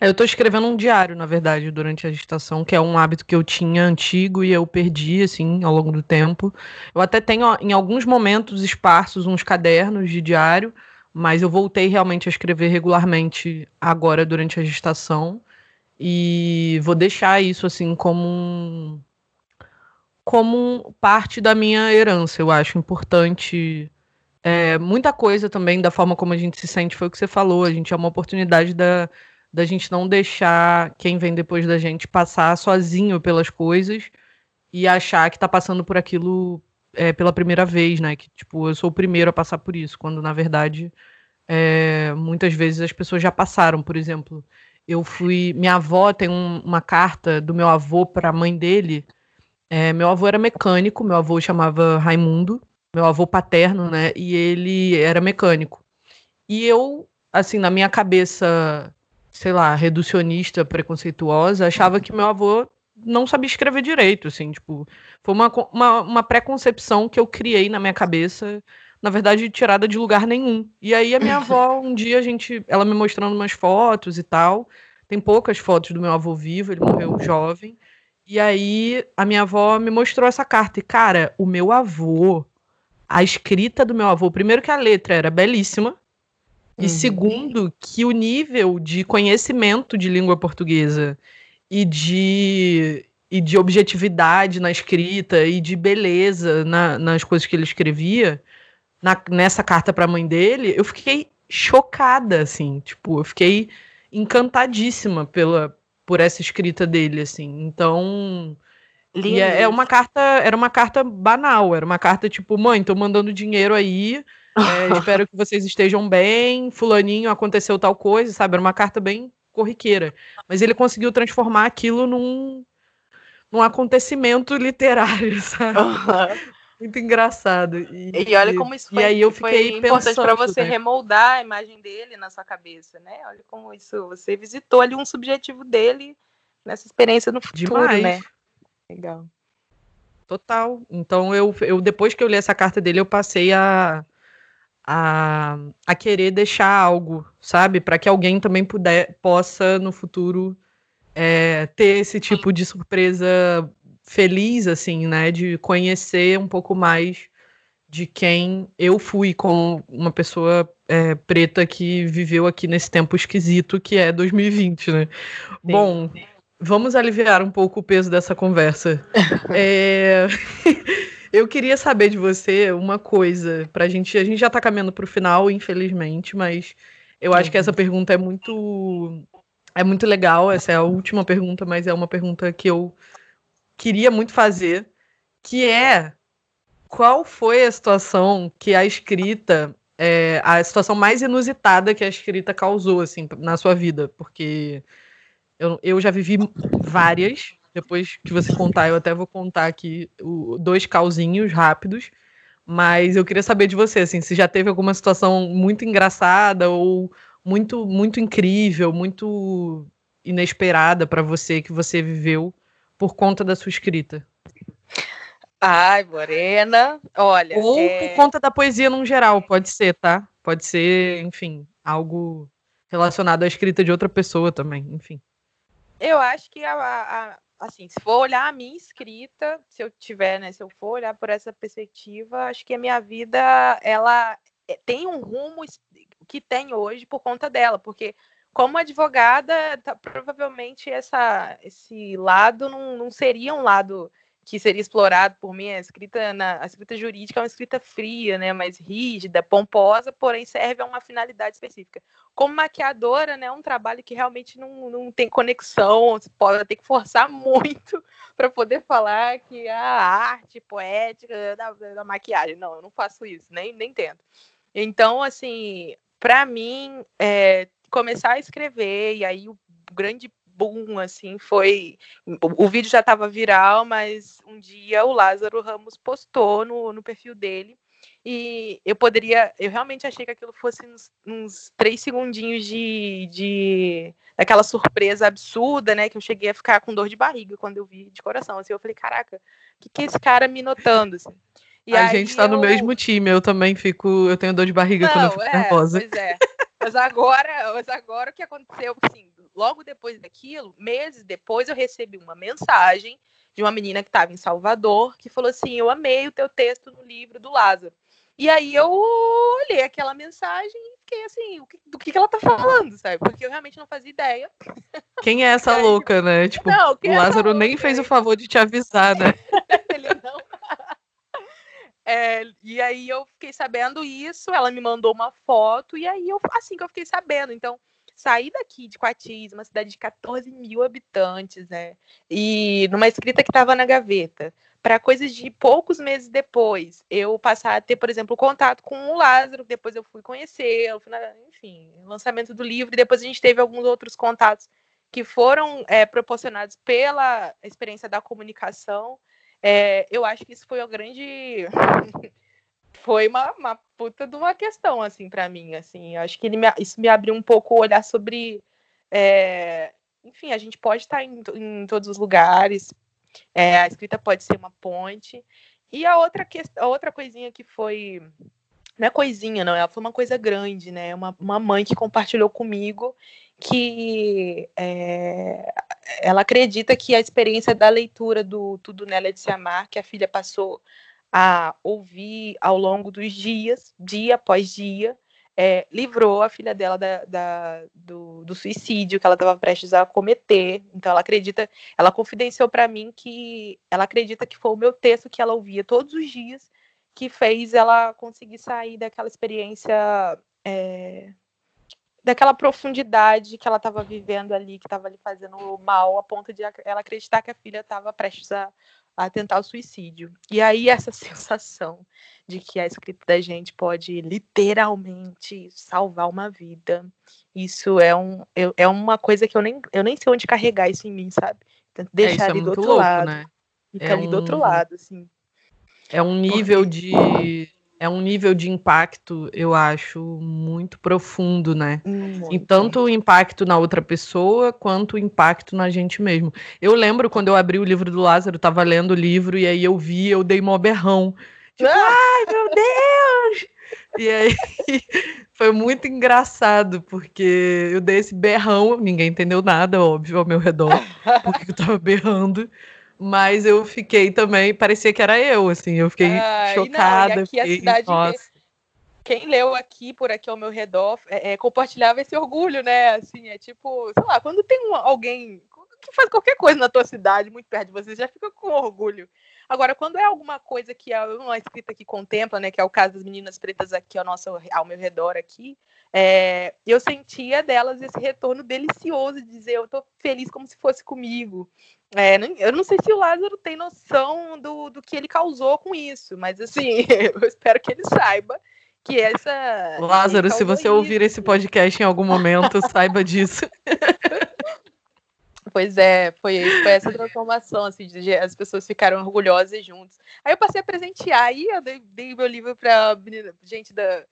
É, eu estou escrevendo um diário, na verdade, durante a gestação, que é um hábito que eu tinha antigo e eu perdi, assim, ao longo do tempo. Eu até tenho, em alguns momentos, esparsos uns cadernos de diário, mas eu voltei realmente a escrever regularmente agora, durante a gestação. E vou deixar isso, assim, como um, como parte da minha herança. Eu acho importante. É, muita coisa também da forma como a gente se sente foi o que você falou. A gente é uma oportunidade da da gente não deixar quem vem depois da gente passar sozinho pelas coisas e achar que tá passando por aquilo é, pela primeira vez, né? Que, tipo, eu sou o primeiro a passar por isso, quando na verdade é, muitas vezes as pessoas já passaram, por exemplo. Eu fui. Minha avó tem um, uma carta do meu avô para a mãe dele. É, meu avô era mecânico, meu avô chamava Raimundo, meu avô paterno, né? E ele era mecânico. E eu, assim, na minha cabeça sei lá, reducionista, preconceituosa, achava que meu avô não sabia escrever direito, assim, tipo, foi uma, uma, uma preconcepção que eu criei na minha cabeça, na verdade, tirada de lugar nenhum. E aí a minha avó, *laughs* um dia, a gente, ela me mostrando umas fotos e tal, tem poucas fotos do meu avô vivo, ele morreu jovem, e aí a minha avó me mostrou essa carta, e cara, o meu avô, a escrita do meu avô, primeiro que a letra era belíssima, e uhum. segundo, que o nível de conhecimento de língua portuguesa e de, e de objetividade na escrita e de beleza na, nas coisas que ele escrevia, na, nessa carta para a mãe dele, eu fiquei chocada, assim, tipo, eu fiquei encantadíssima pela, por essa escrita dele, assim. Então, e é, é, uma carta, era uma carta banal, era uma carta tipo, mãe, tô mandando dinheiro aí, é, *laughs* espero que vocês estejam bem. Fulaninho, aconteceu tal coisa, sabe? Era uma carta bem corriqueira. Mas ele conseguiu transformar aquilo num, num acontecimento literário, *laughs* sabe? Uhum. Muito engraçado. E, e, olha como isso foi, e aí eu fiquei importante para você né? remoldar a imagem dele na sua cabeça, né? Olha como isso. Você visitou ali um subjetivo dele nessa experiência no futuro, Demais. né? Legal. Total. Então eu, eu depois que eu li essa carta dele, eu passei a a, a querer deixar algo, sabe? Para que alguém também puder, possa no futuro é, ter esse tipo de surpresa feliz, assim, né? De conhecer um pouco mais de quem eu fui como uma pessoa é, preta que viveu aqui nesse tempo esquisito que é 2020, né? Sim. Bom, vamos aliviar um pouco o peso dessa conversa. *laughs* é... *laughs* Eu queria saber de você uma coisa pra gente. A gente já tá caminhando pro final, infelizmente, mas eu acho que essa pergunta é muito é muito legal. Essa é a última pergunta, mas é uma pergunta que eu queria muito fazer, que é qual foi a situação que a escrita é, a situação mais inusitada que a escrita causou assim na sua vida, porque eu, eu já vivi várias, depois que você contar, eu até vou contar aqui o, dois cauzinhos rápidos. Mas eu queria saber de você, assim, se já teve alguma situação muito engraçada ou muito, muito incrível, muito inesperada para você que você viveu por conta da sua escrita. Ai, Morena, olha. Ou é... por conta da poesia num geral, pode ser, tá? Pode ser, enfim, algo relacionado à escrita de outra pessoa também, enfim. Eu acho que a, a, assim, se for olhar a minha escrita, se eu tiver, né, se eu for olhar por essa perspectiva, acho que a minha vida ela eh, tem um rumo que tem hoje por conta dela, porque como advogada, tá, provavelmente essa, esse lado não, não seria um lado que seria explorado por mim, a escrita, na, a escrita jurídica é uma escrita fria, né, mais rígida, pomposa, porém serve a uma finalidade específica. Como maquiadora, né, é um trabalho que realmente não, não tem conexão, você pode ter que forçar *laughs* muito para poder falar que a arte poética da, da, maquiagem. Não, eu não faço isso, nem, nem tento. Então, assim, para mim, é, começar a escrever, e aí o grande boom, assim, foi. O, o vídeo já estava viral, mas um dia o Lázaro Ramos postou no, no perfil dele. E eu poderia. Eu realmente achei que aquilo fosse uns, uns três segundinhos de, de. daquela surpresa absurda, né? Que eu cheguei a ficar com dor de barriga quando eu vi de coração. Assim, eu falei, caraca, o que, que é esse cara me notando? Assim? E a gente tá eu... no mesmo time, eu também fico. Eu tenho dor de barriga Não, quando eu fico é, nervosa. Pois é. Mas agora, mas agora o que aconteceu, assim, logo depois daquilo, meses depois, eu recebi uma mensagem de uma menina que estava em Salvador, que falou assim: Eu amei o teu texto no livro do Lázaro. E aí eu olhei aquela mensagem e fiquei assim, do que, que ela tá falando, sabe? Porque eu realmente não fazia ideia. Quem é essa *laughs* louca, né? Tipo, não, o é Lázaro nem fez o favor de te avisar, né? *laughs* Ele não. *laughs* É, e aí eu fiquei sabendo isso, ela me mandou uma foto, e aí eu assim que eu fiquei sabendo. Então, saí daqui de Coatis, uma cidade de 14 mil habitantes, né? E numa escrita que estava na gaveta, para coisas de poucos meses depois, eu passar a ter, por exemplo, contato com o Lázaro, depois eu fui conhecê-lo, enfim, lançamento do livro, e depois a gente teve alguns outros contatos que foram é, proporcionados pela experiência da comunicação. É, eu acho que isso foi o grande. *laughs* foi uma, uma puta de uma questão, assim, para mim, assim. Acho que me, isso me abriu um pouco o olhar sobre. É, enfim, a gente pode estar em, em todos os lugares, é, a escrita pode ser uma ponte. E a outra, que, a outra coisinha que foi. Não é coisinha, não, ela foi uma coisa grande, né? Uma, uma mãe que compartilhou comigo que é, ela acredita que a experiência da leitura do Tudo Nela é de Se Amar, que a filha passou a ouvir ao longo dos dias, dia após dia, é, livrou a filha dela da, da, do, do, suicídio que ela estava prestes a cometer. Então ela acredita, ela confidenciou para mim que ela acredita que foi o meu texto que ela ouvia todos os dias que fez ela conseguir sair daquela experiência é, daquela profundidade que ela estava vivendo ali, que estava lhe fazendo mal, a ponto de ela acreditar que a filha estava prestes a, a tentar o suicídio. E aí essa *laughs* sensação de que a escrita da gente pode literalmente salvar uma vida, isso é, um, é uma coisa que eu nem, eu nem sei onde carregar isso em mim, sabe? Tento deixar é, ali é do outro louco, lado. Né? Fica é ali um... do outro lado, assim. É um nível Porque... de é um nível de impacto, eu acho, muito profundo, né? Muito. E tanto o impacto na outra pessoa, quanto o impacto na gente mesmo. Eu lembro quando eu abri o livro do Lázaro, tava lendo o livro, e aí eu vi, eu dei mó berrão. Tipo, ah! ai, meu Deus! E aí *laughs* foi muito engraçado, porque eu dei esse berrão, ninguém entendeu nada, óbvio, ao meu redor, porque eu tava berrando. Mas eu fiquei também, parecia que era eu, assim, eu fiquei ah, chocada. Não, aqui fiquei, a cidade nossa. Quem leu aqui, por aqui ao meu redor, é, é, compartilhava esse orgulho, né? Assim, é tipo, sei lá, quando tem um, alguém que faz qualquer coisa na tua cidade, muito perto de você, já fica com orgulho. Agora, quando é alguma coisa que é uma escrita que contempla, né, que é o caso das meninas pretas aqui ao, nosso, ao meu redor aqui, é, eu sentia delas esse retorno delicioso de dizer eu tô feliz como se fosse comigo. É, eu não sei se o Lázaro tem noção do, do que ele causou com isso, mas assim, *laughs* eu espero que ele saiba que essa. Lázaro, se você isso. ouvir esse podcast em algum momento, *laughs* saiba disso. *laughs* Pois é, foi, foi essa transformação, assim, de, as pessoas ficaram orgulhosas juntos. Aí eu passei a presentear, aí eu dei, dei meu livro para gente da,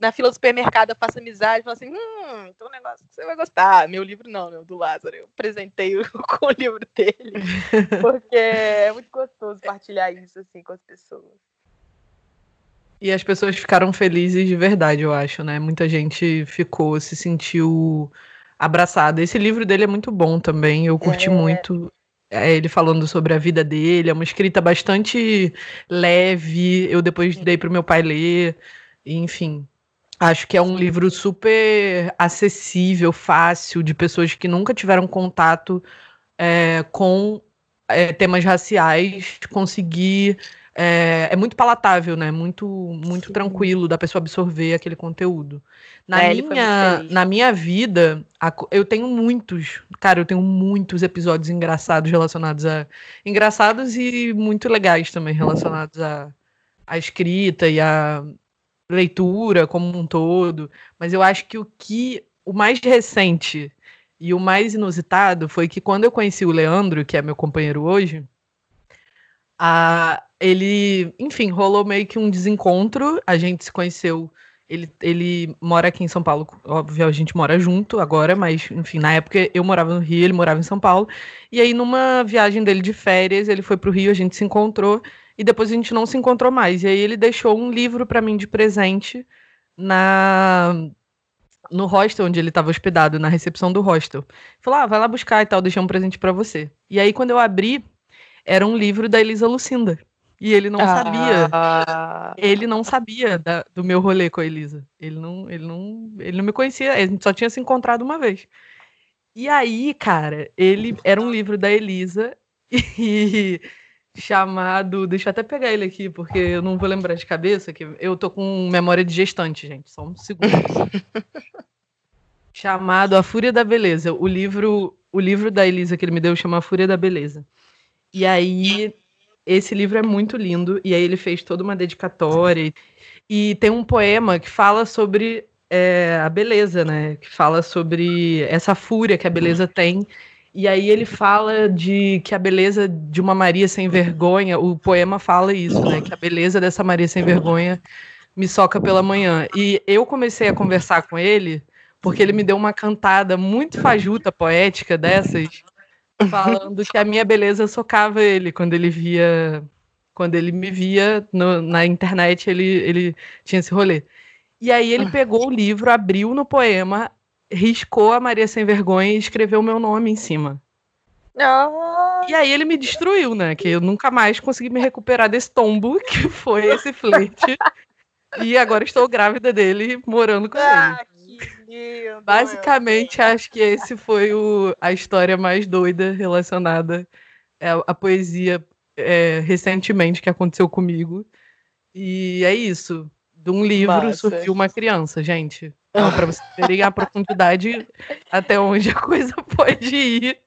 na fila do supermercado, eu faço amizade, falo assim, hum, então um negócio que você vai gostar. Meu livro não, meu, do Lázaro, eu apresentei *laughs* com o livro dele, *laughs* porque é muito gostoso partilhar isso, assim, com as pessoas. E as pessoas ficaram felizes de verdade, eu acho, né? Muita gente ficou, se sentiu abraçada. Esse livro dele é muito bom também, eu curti é... muito é, ele falando sobre a vida dele, é uma escrita bastante leve. Eu depois dei para o meu pai ler, enfim. Acho que é um livro super acessível, fácil, de pessoas que nunca tiveram contato é, com é, temas raciais, conseguir é, é, muito palatável, né? Muito, muito Sim. tranquilo da pessoa absorver aquele conteúdo. Na, é, minha, na minha vida, a, eu tenho muitos, cara, eu tenho muitos episódios engraçados relacionados a. Engraçados e muito legais também relacionados a, a escrita e a leitura como um todo. Mas eu acho que o que. O mais recente e o mais inusitado foi que quando eu conheci o Leandro, que é meu companheiro hoje, a, ele, enfim, rolou meio que um desencontro. A gente se conheceu. Ele, ele mora aqui em São Paulo, óbvio, a gente mora junto agora, mas, enfim, na época eu morava no Rio, ele morava em São Paulo. E aí, numa viagem dele de férias, ele foi pro Rio, a gente se encontrou, e depois a gente não se encontrou mais. E aí, ele deixou um livro para mim de presente na no hostel onde ele estava hospedado, na recepção do hostel. Falou: ah, vai lá buscar e tal, deixei um presente para você. E aí, quando eu abri, era um livro da Elisa Lucinda. E ele não ah. sabia. Ele não sabia da, do meu rolê com a Elisa. Ele não, ele não, ele não me conhecia. A gente só tinha se encontrado uma vez. E aí, cara, ele era um livro da Elisa *laughs* e chamado, deixa eu até pegar ele aqui porque eu não vou lembrar de cabeça que eu tô com memória de gestante, gente. Só um segundo. *laughs* chamado A Fúria da Beleza. O livro, o livro da Elisa que ele me deu chama A Fúria da Beleza. E aí esse livro é muito lindo, e aí ele fez toda uma dedicatória. E tem um poema que fala sobre é, a beleza, né? Que fala sobre essa fúria que a beleza tem. E aí ele fala de que a beleza de uma Maria sem vergonha, o poema fala isso, né? Que a beleza dessa Maria sem vergonha me soca pela manhã. E eu comecei a conversar com ele porque ele me deu uma cantada muito fajuta, poética dessas, falando que a minha beleza socava ele quando ele via. Quando ele me via no, na internet, ele, ele tinha esse rolê. E aí ele pegou o livro, abriu no poema, riscou a Maria Sem Vergonha e escreveu o meu nome em cima. Oh. E aí ele me destruiu, né? Que eu nunca mais consegui me recuperar desse tombo *laughs* que foi esse flerte. e agora estou grávida dele, morando com ah, ele. Lindo, Basicamente, acho que esse foi o, a história mais doida relacionada à, à poesia é, recentemente que aconteceu comigo. E é isso. De um livro Massa. surgiu uma criança, gente. Então, para vocês terem a profundidade *laughs* até onde a coisa pode ir.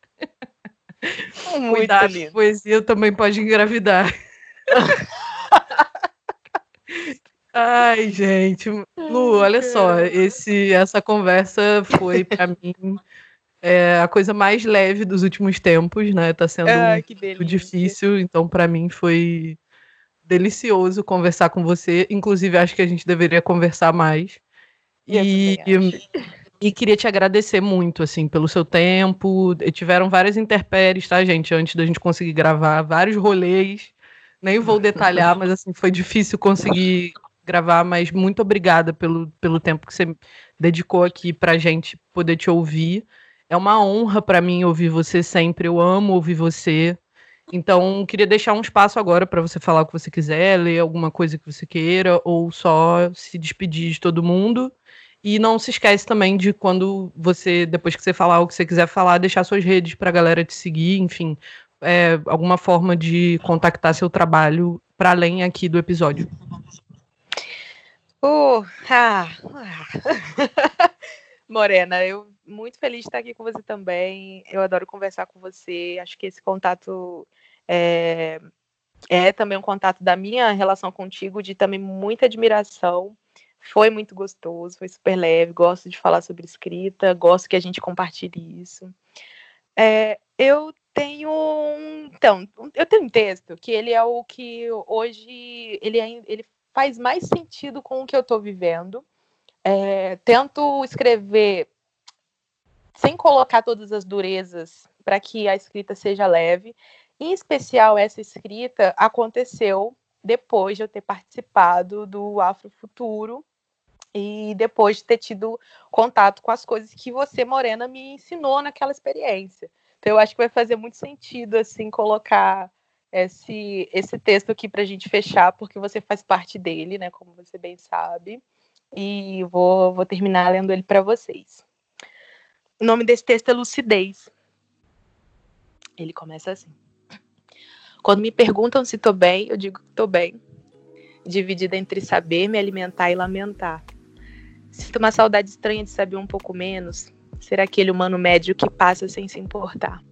Muito Cuidado, lindo. poesia também pode engravidar. *laughs* Ai, gente. Lu, olha só, esse, essa conversa foi para *laughs* mim é, a coisa mais leve dos últimos tempos, né? Tá sendo muito difícil, então para mim foi delicioso conversar com você. Inclusive, acho que a gente deveria conversar mais. E, e, e, queria te agradecer muito, assim, pelo seu tempo. Tiveram várias interpéries, tá, gente? Antes da gente conseguir gravar, vários rolês. Nem vou detalhar, mas assim, foi difícil conseguir gravar, mas muito obrigada pelo, pelo tempo que você dedicou aqui pra gente poder te ouvir. É uma honra para mim ouvir você sempre. Eu amo ouvir você. Então, queria deixar um espaço agora para você falar o que você quiser, ler alguma coisa que você queira, ou só se despedir de todo mundo. E não se esquece também de quando você, depois que você falar o que você quiser falar, deixar suas redes para a galera te seguir, enfim, é, alguma forma de contactar seu trabalho para além aqui do episódio. Uh, ah, ah. *laughs* Morena, eu muito feliz de estar aqui com você também. Eu adoro conversar com você. Acho que esse contato é, é também um contato da minha relação contigo, de também muita admiração. Foi muito gostoso, foi super leve. Gosto de falar sobre escrita, gosto que a gente compartilhe isso. É, eu tenho um, então, eu tenho um texto que ele é o que hoje ele, é, ele faz mais sentido com o que eu estou vivendo. É, tento escrever sem colocar todas as durezas para que a escrita seja leve. Em especial, essa escrita aconteceu depois de eu ter participado do Afrofuturo e depois de ter tido contato com as coisas que você, Morena, me ensinou naquela experiência. Então, eu acho que vai fazer muito sentido, assim, colocar esse, esse texto aqui para a gente fechar, porque você faz parte dele, né? Como você bem sabe. E vou, vou terminar lendo ele para vocês. O nome desse texto é Lucidez. Ele começa assim. Quando me perguntam se estou bem, eu digo que estou bem. Dividida entre saber, me alimentar e lamentar. Sinto uma saudade estranha de saber um pouco menos, ser aquele humano médio que passa sem se importar.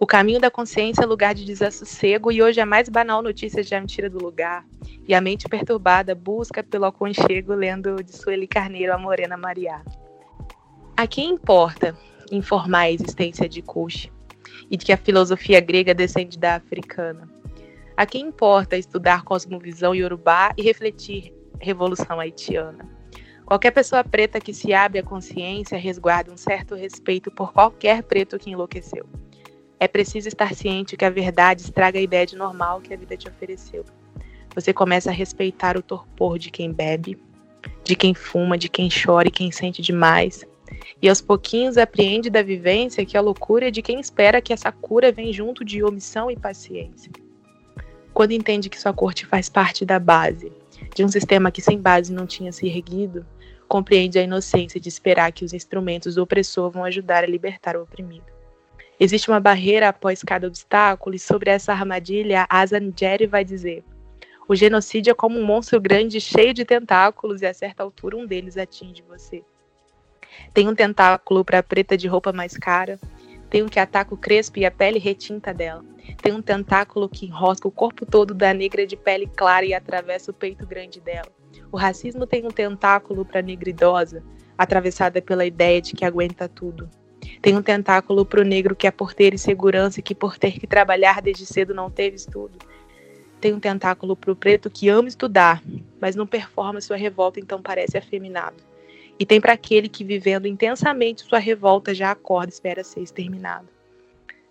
O caminho da consciência é lugar de desassossego e hoje a mais banal notícia já me tira do lugar. E a mente perturbada busca pelo aconchego lendo de Sueli Carneiro a Morena Mariá. A quem importa informar a existência de Kush e de que a filosofia grega descende da africana? A quem importa estudar cosmovisão iorubá e refletir revolução haitiana? Qualquer pessoa preta que se abre à consciência resguarda um certo respeito por qualquer preto que enlouqueceu. É preciso estar ciente que a verdade estraga a ideia de normal que a vida te ofereceu. Você começa a respeitar o torpor de quem bebe, de quem fuma, de quem chora e quem sente demais. E aos pouquinhos apreende da vivência que a loucura é de quem espera que essa cura vem junto de omissão e paciência. Quando entende que sua corte faz parte da base, de um sistema que sem base não tinha se erguido, compreende a inocência de esperar que os instrumentos do opressor vão ajudar a libertar o oprimido. Existe uma barreira após cada obstáculo, e sobre essa armadilha, Asan Jerry vai dizer: O genocídio é como um monstro grande cheio de tentáculos, e a certa altura um deles atinge você. Tem um tentáculo para a preta de roupa mais cara, tem um que ataca o crespo e a pele retinta dela. Tem um tentáculo que enrosca o corpo todo da negra de pele clara e atravessa o peito grande dela. O racismo tem um tentáculo para negra idosa, atravessada pela ideia de que aguenta tudo. Tem um tentáculo para o negro que é por ter segurança e que por ter que trabalhar desde cedo não teve estudo. Tem um tentáculo para o preto que ama estudar, mas não performa sua revolta, então parece afeminado. E tem para aquele que, vivendo intensamente sua revolta, já acorda e espera ser exterminado.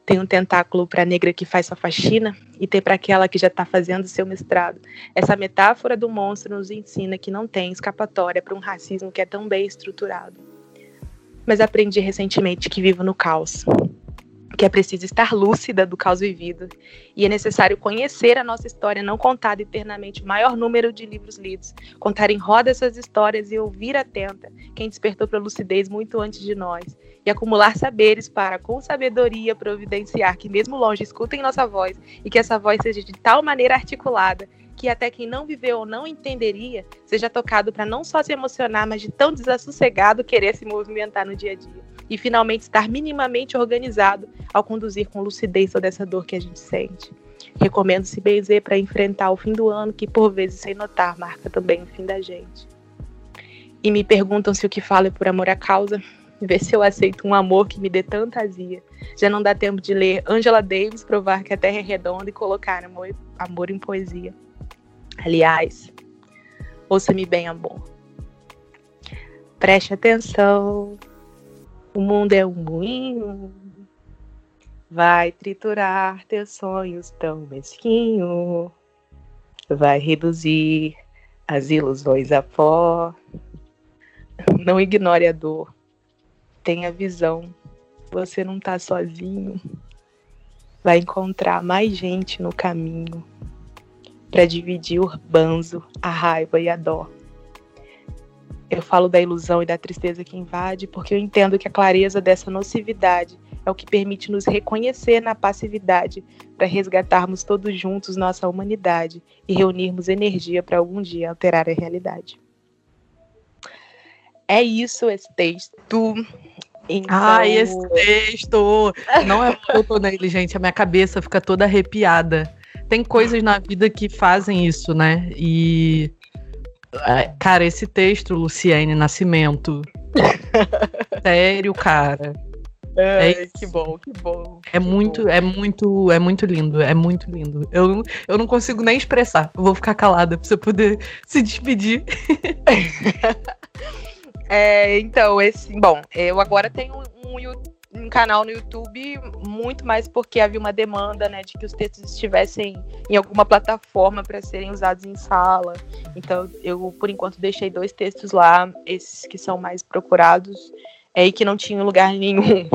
Tem um tentáculo para a negra que faz sua faxina e tem para aquela que já está fazendo seu mestrado. Essa metáfora do monstro nos ensina que não tem escapatória para um racismo que é tão bem estruturado mas aprendi recentemente que vivo no caos. Que é preciso estar lúcida do caos vivido e é necessário conhecer a nossa história, não contada eternamente o maior número de livros lidos, contar em roda essas histórias e ouvir atenta quem despertou para a lucidez muito antes de nós, e acumular saberes para, com sabedoria, providenciar que, mesmo longe, escutem nossa voz e que essa voz seja de tal maneira articulada que até quem não viveu ou não entenderia seja tocado para não só se emocionar, mas de tão desassossegado querer se movimentar no dia a dia. E finalmente estar minimamente organizado ao conduzir com lucidez toda essa dor que a gente sente. Recomendo se benzer para enfrentar o fim do ano, que por vezes, sem notar, marca também o fim da gente. E me perguntam se o que falo é por amor à causa. Ver se eu aceito um amor que me dê tanta azia. Já não dá tempo de ler Angela Davis provar que a Terra é redonda e colocar amor, amor em poesia. Aliás, ouça-me bem, amor. Preste atenção. O mundo é um moinho. Vai triturar teus sonhos tão mesquinho. Vai reduzir as ilusões a pó. Não ignore a dor. Tenha visão. Você não tá sozinho. Vai encontrar mais gente no caminho para dividir o banzo, a raiva e a dó. Eu falo da ilusão e da tristeza que invade porque eu entendo que a clareza dessa nocividade é o que permite nos reconhecer na passividade para resgatarmos todos juntos nossa humanidade e reunirmos energia para algum dia alterar a realidade. É isso esse texto. Então... Ah, esse texto! Não é porque eu nele, gente. A minha cabeça fica toda arrepiada tem coisas na vida que fazem isso, né? E. É, cara, esse texto, Luciane Nascimento. *laughs* sério, cara. É, é que bom, que bom. É que muito, bom. é muito, é muito lindo, é muito lindo. Eu, eu não consigo nem expressar. Eu vou ficar calada pra você poder se despedir. *laughs* é, então, esse, bom, eu agora tenho um canal no YouTube muito mais porque havia uma demanda, né, de que os textos estivessem em alguma plataforma para serem usados em sala. Então, eu por enquanto deixei dois textos lá, esses que são mais procurados, é, e que não tinham lugar *laughs* nenhum,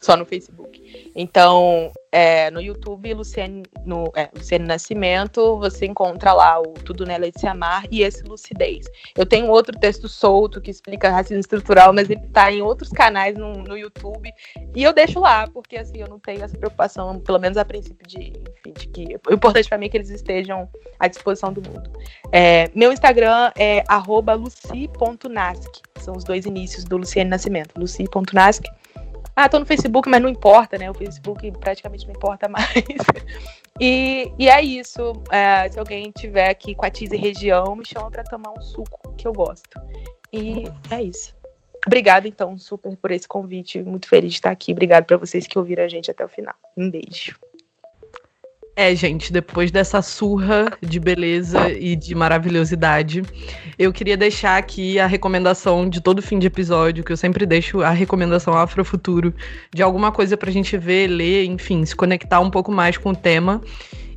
só no Facebook. Então, é, no YouTube, Luciane, no, é, Luciane Nascimento, você encontra lá o Tudo Nela de Se Amar e esse Lucidez. Eu tenho outro texto solto que explica racismo estrutural, mas ele está em outros canais no, no YouTube. E eu deixo lá, porque assim, eu não tenho essa preocupação, pelo menos a princípio, de, enfim, de que o importante para mim é que eles estejam à disposição do mundo. É, meu Instagram é luci.nasc. São os dois inícios do Luciane Nascimento. luci.nasc. Ah, tô no Facebook, mas não importa, né? O Facebook praticamente não importa mais. *laughs* e, e é isso. É, se alguém tiver aqui com a Tise região, me chama para tomar um suco que eu gosto. E é isso. Obrigada, então, super por esse convite. Muito feliz de estar aqui. Obrigado para vocês que ouviram a gente até o final. Um beijo. É, gente, depois dessa surra de beleza e de maravilhosidade, eu queria deixar aqui a recomendação de todo fim de episódio, que eu sempre deixo a recomendação Afrofuturo, de alguma coisa pra gente ver, ler, enfim, se conectar um pouco mais com o tema.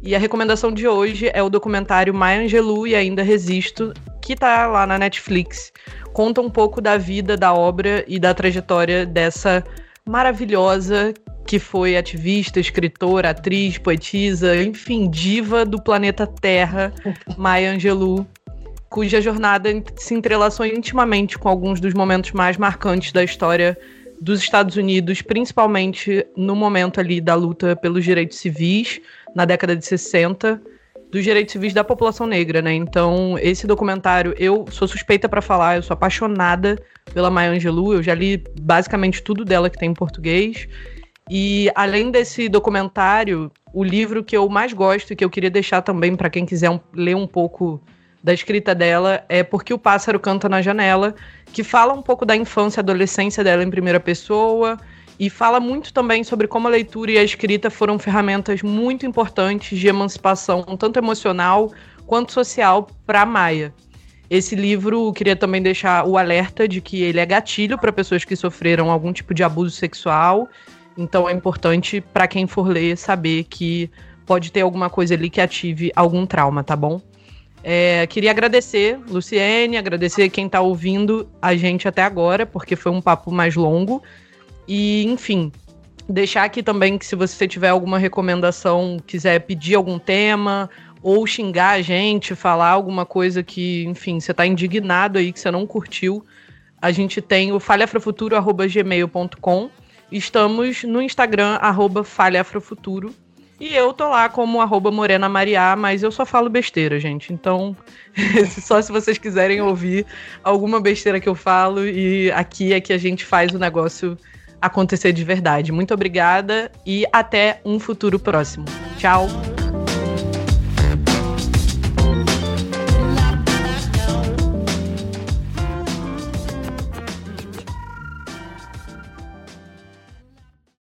E a recomendação de hoje é o documentário Maya Angelou e Ainda Resisto, que tá lá na Netflix. Conta um pouco da vida, da obra e da trajetória dessa maravilhosa que foi ativista, escritora, atriz, poetisa, enfim, diva do planeta Terra, *laughs* Maya Angelou, cuja jornada se entrelaçou intimamente com alguns dos momentos mais marcantes da história dos Estados Unidos, principalmente no momento ali da luta pelos direitos civis, na década de 60, dos direitos civis da população negra, né? Então, esse documentário, eu sou suspeita para falar, eu sou apaixonada pela Maya Angelou, eu já li basicamente tudo dela que tem em português. E além desse documentário, o livro que eu mais gosto e que eu queria deixar também para quem quiser um, ler um pouco da escrita dela é Porque o Pássaro Canta na Janela, que fala um pouco da infância e adolescência dela em primeira pessoa e fala muito também sobre como a leitura e a escrita foram ferramentas muito importantes de emancipação, tanto emocional quanto social, para Maia. Esse livro, queria também deixar o alerta de que ele é gatilho para pessoas que sofreram algum tipo de abuso sexual então é importante para quem for ler saber que pode ter alguma coisa ali que ative algum trauma, tá bom? É, queria agradecer, Luciene, agradecer quem está ouvindo a gente até agora, porque foi um papo mais longo. E, enfim, deixar aqui também que se você tiver alguma recomendação, quiser pedir algum tema, ou xingar a gente, falar alguma coisa que, enfim, você está indignado aí, que você não curtiu, a gente tem o falhafrofuturo.gmail.com Estamos no Instagram, arroba falhaafrofuturo. E eu tô lá como arroba Morena Mariá, mas eu só falo besteira, gente. Então, *laughs* só se vocês quiserem ouvir alguma besteira que eu falo, e aqui é que a gente faz o negócio acontecer de verdade. Muito obrigada e até um futuro próximo. Tchau!